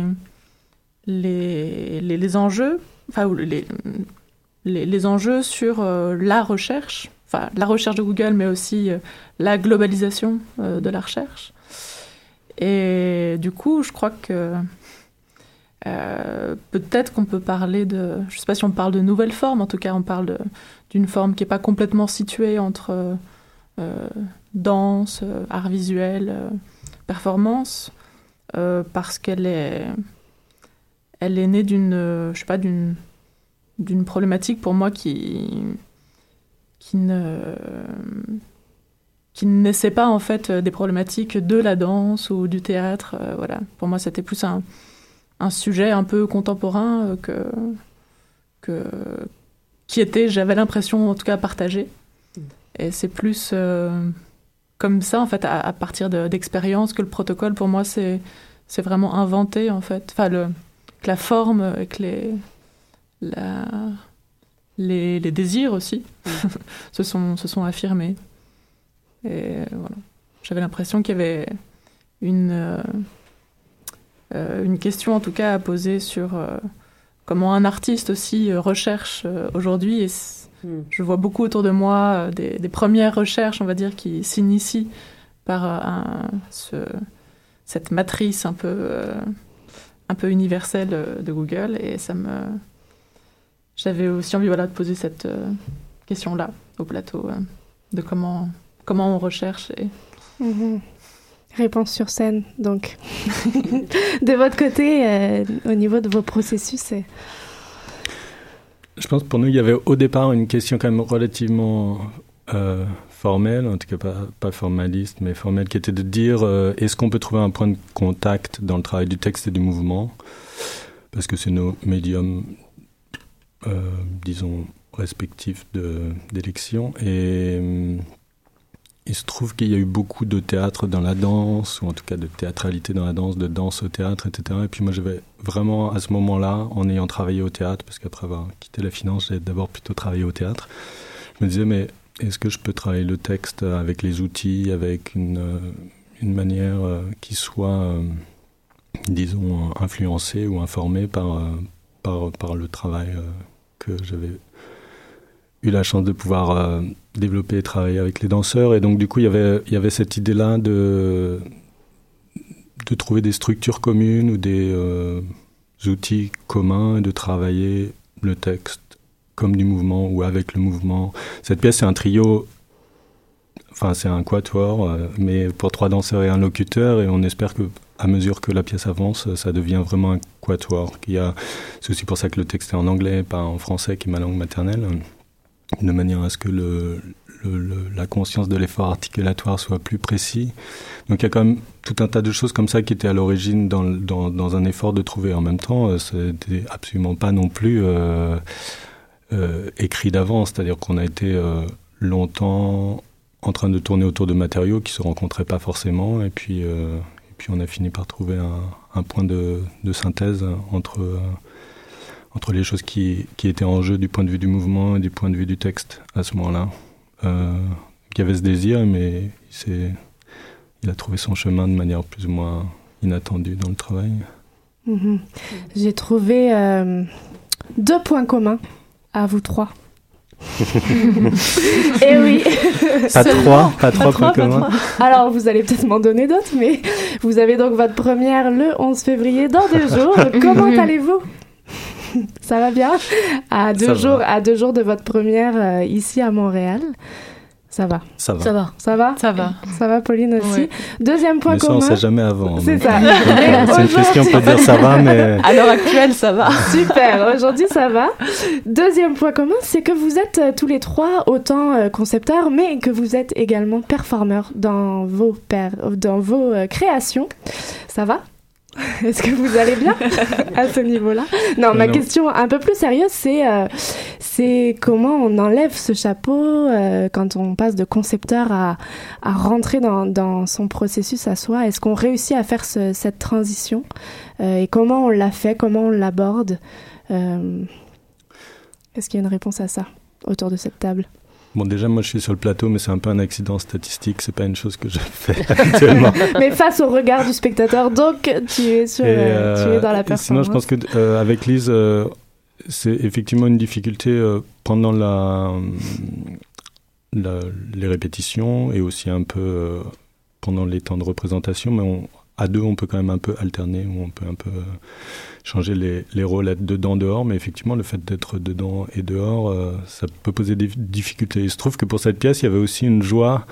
les les les enjeux enfin les les, enjeux sur euh, la recherche, enfin la recherche de Google, mais aussi euh, la globalisation euh, de la recherche. Et du coup, je crois que peut-être qu'on peut parler de, je sais pas si on parle de nouvelles formes, en tout cas on parle d'une forme qui n'est pas complètement située entre danse, art visuel, performance, parce qu'elle est, elle est née d'une, je sais pas, d'une d'une problématique pour moi qui qui ne qui ne naissait pas en fait des problématiques de la danse ou du théâtre euh, voilà. Pour moi c'était plus un, un sujet un peu contemporain euh, que que qui était j'avais l'impression en tout cas partagé et c'est plus euh, comme ça en fait à, à partir d'expériences que le protocole pour moi c'est c'est vraiment inventé en fait. Enfin le que la forme avec les la, les, les, désirs aussi mm. [laughs] se, sont, se sont affirmés. Et voilà. J'avais l'impression qu'il y avait une, euh, euh, une question en tout cas à poser sur euh, comment un artiste aussi recherche euh, aujourd'hui. Et mm. je vois beaucoup autour de moi des, des, premières recherches, on va dire, qui s'initient par un, ce, cette matrice un peu, un peu universelle de Google. Et ça me j'avais aussi envie voilà, de poser cette euh, question-là au plateau, euh, de comment, comment on recherche. Et... Mmh. Réponse sur scène, donc. [laughs] de votre côté, euh, au niveau de vos processus Je pense que pour nous, il y avait au départ une question quand même relativement euh, formelle, en tout cas pas, formaliste, mais formelle, qui était de dire euh, est-ce qu'on peut trouver un point de contact dans le travail du texte et du mouvement? Parce que c'est nos médiums, disons, respectifs d'élection. Et il se trouve qu'il y a eu beaucoup de théâtre dans la danse, ou en tout cas de théâtralité dans la danse, de danse au théâtre, etc. Et puis moi, j'avais vraiment, à ce moment-là, en ayant travaillé au théâtre, parce qu'après avoir quitté la finance, j'ai d'abord plutôt travaillé au théâtre, je me disais, mais est-ce que je peux travailler le texte avec les outils, avec une, euh, manière euh, qui soit, euh, disons, influencée ou informée par, par, le travail que j'avais eu la chance de pouvoir développer et travailler avec les danseurs? Et donc, du coup, il y avait, il y avait cette idée-là de, de trouver des structures communes ou des outils communs et de travailler le texte comme du mouvement ou avec le mouvement. Cette pièce, c'est un trio, enfin, c'est un quatuor, euh, mais pour trois danseurs et un locuteur. Et on espère que à mesure que la pièce avance, ça devient vraiment un quatuor. C'est aussi pour ça que le texte est en anglais, pas en français, qui est ma langue maternelle de manière à ce que la conscience de l'effort articulatoire soit plus précis. Donc il y a quand même tout un tas de choses comme ça qui étaient à l'origine dans, dans, dans, un effort de trouver. En même temps, euh, c'était absolument pas non plus euh, euh, écrit d'avance, c'est-à-dire qu'on a été longtemps en train de tourner autour de matériaux qui se rencontraient pas forcément, et puis, et puis on a fini par trouver un, point de, synthèse entre entre les choses qui, qui, étaient en jeu du point de vue du mouvement et du point de vue du texte à ce moment-là. Euh, il y avait ce désir, mais il, il a trouvé son chemin de manière plus ou moins inattendue dans le travail. Mhm. J'ai trouvé euh, deux points communs à vous trois. Et [laughs] eh oui. Pas trois, pas trois points communs. Alors, vous allez peut-être m'en donner d'autres, mais vous avez donc votre première le 11 février dans deux [laughs] jours. Comment allez-vous? Ça va bien? À deux jours à deux jours de votre première euh, ici à Montréal. Ça va. Ça va. Ça va. Ça va Ça va. Ça va, Pauline aussi. Deuxième point mais ça, commun. on sait jamais avant. C'est ça. [laughs] c'est une question, on peut dire ça va, mais. [laughs] À l'heure actuelle, ça va. [laughs] Super. Aujourd'hui, ça va. Deuxième point commun, c'est que vous êtes euh, tous les trois autant euh, concepteurs, mais que vous êtes également performeurs dans vos, dans vos créations. Ça va? [laughs] Est-ce que vous allez bien [laughs] à ce niveau-là? Non, ma question un peu plus sérieuse, c'est euh, c'est comment on enlève ce chapeau euh, quand on passe de concepteur à, à rentrer dans, dans son processus à soi? Est-ce qu'on réussit à faire ce, cette transition euh, et comment on l'a fait, comment on l'aborde Est-ce qu'il y a une réponse à ça autour de cette table? Bon, déjà, moi, je suis sur le plateau, mais c'est un peu un accident statistique. C'est pas une chose que je [laughs] fais habituellement. [laughs] mais face au regard du spectateur, donc tu es, sur, euh, tu es dans la performance. Sinon, je pense que euh, avec Lise, euh, c'est effectivement une difficulté pendant la, la, les répétitions et aussi un peu pendant les temps de représentation. Mais on, à deux, on peut quand même un peu alterner, ou on peut un peu changer les, les rôles, être dedans, dehors, mais effectivement, le fait d'être dedans et dehors, euh, ça peut poser des difficultés. Il se trouve que pour cette pièce, il y avait aussi une joie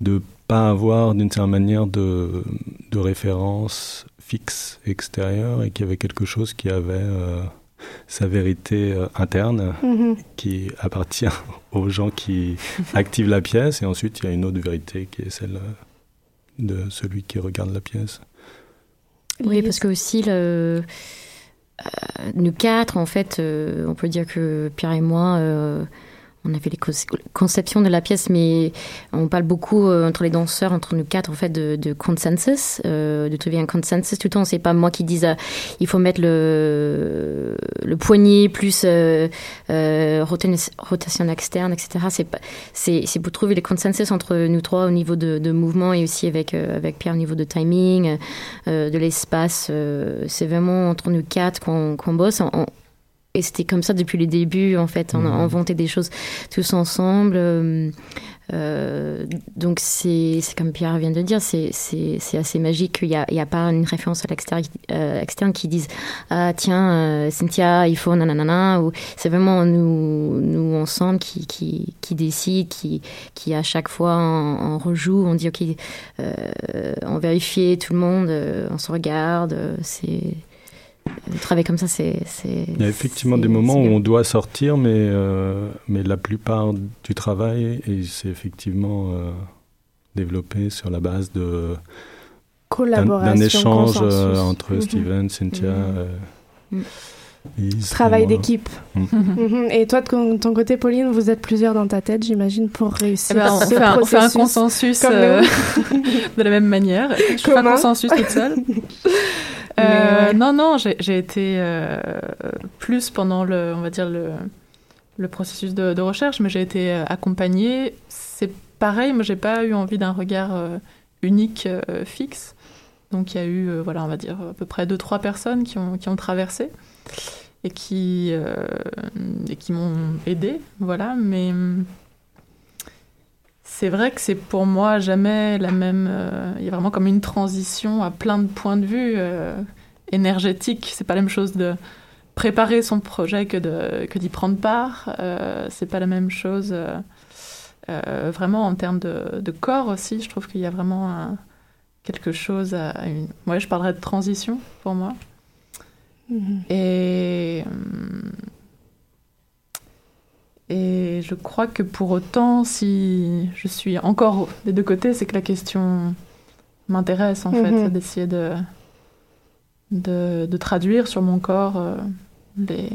de pas avoir d'une certaine manière de, de référence fixe extérieure et qu'il y avait quelque chose qui avait euh, sa vérité euh, interne mm-hmm. qui appartient [laughs] aux gens qui activent la pièce et ensuite il y a une autre vérité qui est celle de celui qui regarde la pièce. Oui, parce que aussi, le, euh, nous quatre, en fait, euh, on peut dire que Pierre et moi, euh, on a fait les conceptions de la pièce, mais on parle beaucoup euh, entre les danseurs, entre nous quatre, en fait, de, consensus, euh, de trouver un consensus. Tout le temps, c'est pas moi qui dis euh, il faut mettre le, poignet plus euh, rotation externe, etc. C'est pour trouver les consensus entre nous trois au niveau de, mouvement et aussi avec Pierre au niveau de timing, de l'espace. c'est vraiment entre nous quatre qu'on qu'on bosse. On, et c'était comme ça depuis les débuts, en fait. On a mhm. inventé des choses tous ensemble. Euh, euh, donc, c'est comme Pierre vient de dire, c'est assez magique qu'il n'y a, a, pas une référence à l'externe euh, externe qui dise Ah, tiens, Cynthia, il faut nanana. C'est vraiment nous, nous ensemble qui, qui, qui décide, qui, qui à chaque fois on, rejoue, on dit Ok, on vérifie tout le monde, on se regarde. C'est travailler comme ça, c'est. Il y a effectivement des moments où on doit sortir, mais, euh, mais la plupart du travail, c'est effectivement euh, développé sur la base de. Collaboration. D'un échange euh, entre mhm. Steven, Cynthia. Mhm. Travail d'équipe. Mm. [laughs] Mhm. Et toi, de ton, côté, Pauline, vous êtes plusieurs dans ta tête, j'imagine, pour réussir Eh ben, on, ce fait un, on fait un processus consensus comme euh, [laughs] de la même manière. Je fais un Commun. consensus toute seule. [laughs] Mais Euh, ouais. Non, non, j'ai été euh, plus pendant le, on va dire le, le processus de, de recherche, mais j'ai été accompagnée. C'est pareil, moi j'ai pas eu envie d'un regard euh, unique, euh, fixe. Donc il y a eu, euh, voilà, on va dire à peu près deux trois personnes qui ont qui ont traversé et qui euh, qui m'ont aidé, voilà. Mais hum, c'est vrai que c'est pour moi jamais la même. euh, Il y a vraiment comme une transition à plein de points de vue euh, énergétiques. C'est pas la même chose de préparer son projet que de que d'y prendre part. Euh, c'est pas la même chose euh, euh, vraiment en termes de, corps aussi. Je trouve qu'il y a vraiment quelque chose à une. Ouais, je parlerais de transition pour moi. Mhm. Et, hum, et je crois que pour autant, si je suis encore des deux côtés, c'est que la question m'intéresse en fait, Mhm. d'essayer de, de, de traduire sur mon corps euh, les,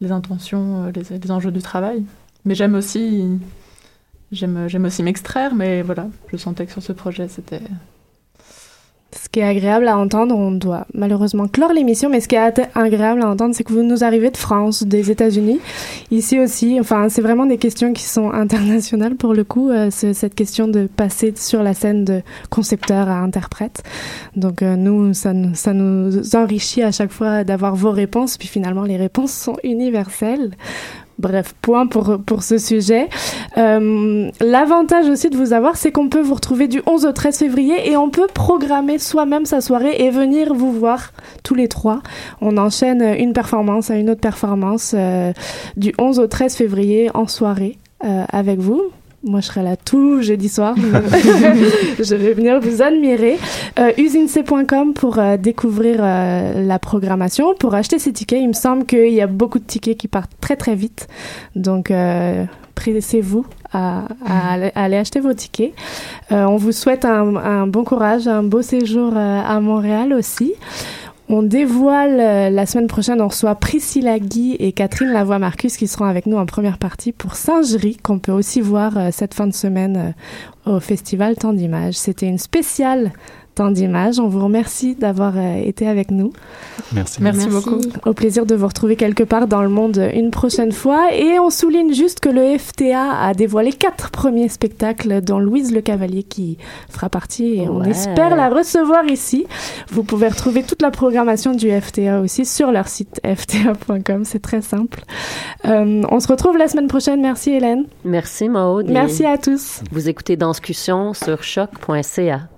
les intentions, euh, les, les enjeux du travail. Mais j'aime aussi, j'aime, j'aime aussi m'extraire, mais voilà, je sentais que sur ce projet, c'était Ce qui est agréable à entendre, on doit malheureusement clore l'émission, mais ce qui est agréable à entendre, c'est que vous nous arrivez de France, des États-Unis, ici aussi. Enfin, c'est vraiment des questions qui sont internationales pour le coup. euh, cette question de passer sur la scène de concepteur à interprète. Donc euh, nous- ça nous enrichit à chaque fois d'avoir vos réponses. Puis finalement, les réponses sont universelles. Bref, point pour, ce sujet. Euh, L'avantage aussi de vous avoir, c'est qu'on peut vous retrouver du 11 au 13 février et on peut programmer soi-même sa soirée et venir vous voir tous les trois. On enchaîne une performance à une autre performance euh, du 11 au 13 février en soirée euh, avec vous. Moi, je serai là tout jeudi soir. je [laughs] vais venir vous admirer. Euh, usinec.com pour euh, découvrir euh, la programmation, pour acheter ses tickets. Il me semble qu'il y a beaucoup de tickets qui partent très très vite. Donc, pressez-vous à, à aller- à aller acheter vos tickets. On vous souhaite un, un bon courage, un beau séjour à Montréal aussi. On dévoile euh, la semaine prochaine, on reçoit Priscilla Guy et Catherine Lavoie-Marcus qui seront avec nous en première partie pour Singerie, qu'on peut aussi voir euh, cette fin de semaine euh, au festival Temps d'Images. C'était une spéciale Temps d'Images. On vous remercie d'avoir euh, été avec nous. Merci. Merci, Merci. beaucoup. Au plaisir de vous retrouver quelque part dans le monde une prochaine fois. Et on souligne juste que le FTA a dévoilé quatre premiers spectacles, dont Louise Le Cavalier qui fera partie. Et on espère la recevoir ici. Vous pouvez retrouver toute la programmation du FTA aussi sur leur site fta.com. C'est très simple. Euh, on se retrouve la semaine prochaine. Merci Hélène. Merci Maude. Merci à tous. Vous écoutez Danscussion sur choc.ca.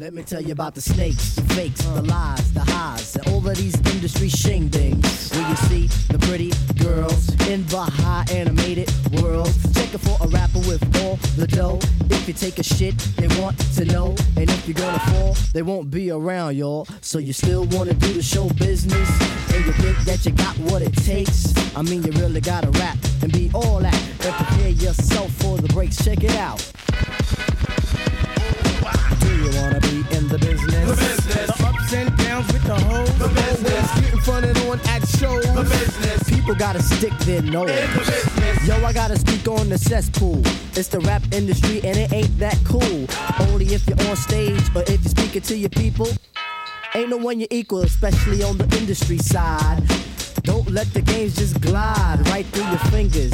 Let me tell you about the snakes, the fakes, the lies, the highs, and all of these industry shindigs. Where you see the pretty girls in the high animated world. Checking for a rapper with all the dough. If you take a shit, they want to know. And if you're gonna fall, they won't be around, y'all. So you still wanna do the show business? And you think that you got what it takes? I mean, you really gotta rap and be all that. And prepare yourself for the breaks. Check it out. You wanna be in the business? The business. The ups and downs with the hoes. The business. Getting fronted on at shows. The business. People gotta stick their nose. In the business. Yo, I gotta speak on the cesspool. It's the rap industry and it ain't that cool. Only if you're on stage or if you're speaking to your people. Ain't no one you equal, especially on the industry side. Don't let the games just glide right through your fingers.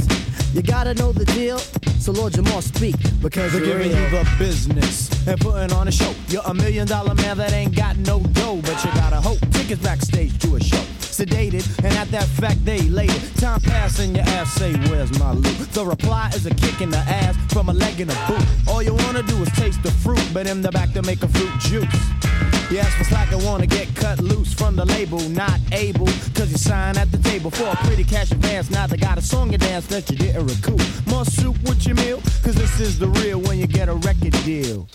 You gotta know the deal, so Lord Jamal speak because They're giving real. you the business and putting on a show. You're a million dollar man that ain't got no dough, but you gotta hope. Tickets backstage to a show. Sedated, and at that fact they later. Time passing, your ass say, Where's my loot? The reply is a kick in the ass from a leg in a boot. All you wanna do is taste the fruit, but in the back to make a fruit juice. Ask for slack and wanna get cut loose from the label, not able, cause you sign at the table for a pretty cash advance. Now they got a song you dance that you didn't recoup. More soup with your meal, cause this is the real when you get a record deal.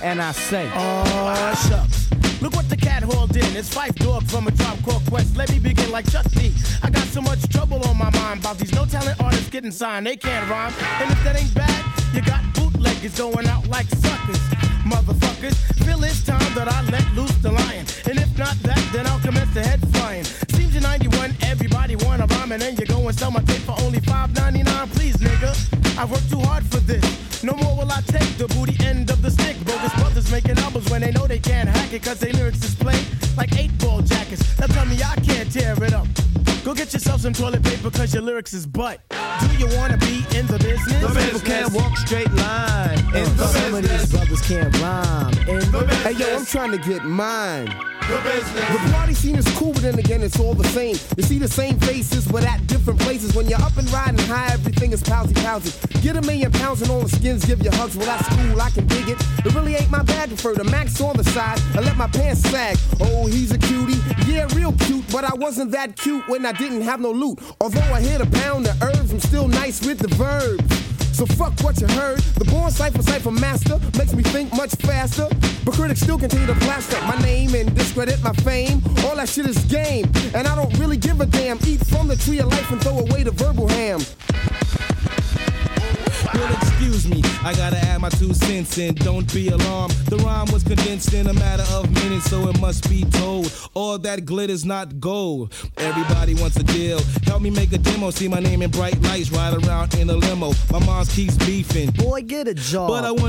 And I say, Oh, shucks. Look what the cat hauled in. It's Fife Dog from a drop called Quest. Let me begin like Chuck D. I got so much trouble on my mind about these no talent artists getting signed. They can't rhyme. And if that ain't bad, you got bootleggers going out like suckers. Motherfuckers, feel it's time that I let loose the lion. And if not that, then I'll commence the head flying. Seems you're 91, everybody wanna rhyme, and then you go and sell my tape for only 5.99. Please, nigga, I worked too hard for this. No more will I take the booty end of the stick. Bogus brothers making albums when they know they can't hack it, cause they lyrics display like eight ball jackets. Now tell me I can't tear it up. Go get yourself some toilet paper, cause your lyrics is butt. Do you wanna be in the business? The people can't walk straight line. In the Some of these brothers can't rhyme. In Hey yo, I'm trying to get mine. The business. The party scene is cool, but then again, it's all the same. You see the same faces, but at different places. When you're up and riding high, everything is palsy palsy. Get a million pounds and all the skins give you hugs. Well, that's cool, I can dig it. It really ain't my bag. Prefer the max on the side. I let my pants sag. Oh, he's a cutie. Yeah, real cute, but I wasn't that cute when I didn't have no loot. Although I hit a pound of herbs, I'm still nice with the verbs. So fuck what you heard. The born cipher cipher master makes me think much faster. But critics still continue to plaster my name and discredit my fame. All that shit is game, and I don't really give a damn. Eat from the tree of life and throw away the verbal ham. Well, excuse me, I gotta add my two cents in. Don't be alarmed. The rhyme was condensed in a matter of minutes, so it must be told. All that glitter's not gold. Everybody wants a deal. Help me make a demo. See my name in bright lights. Ride around in a limo. My mom keeps beefing. Boy, get a job. But I want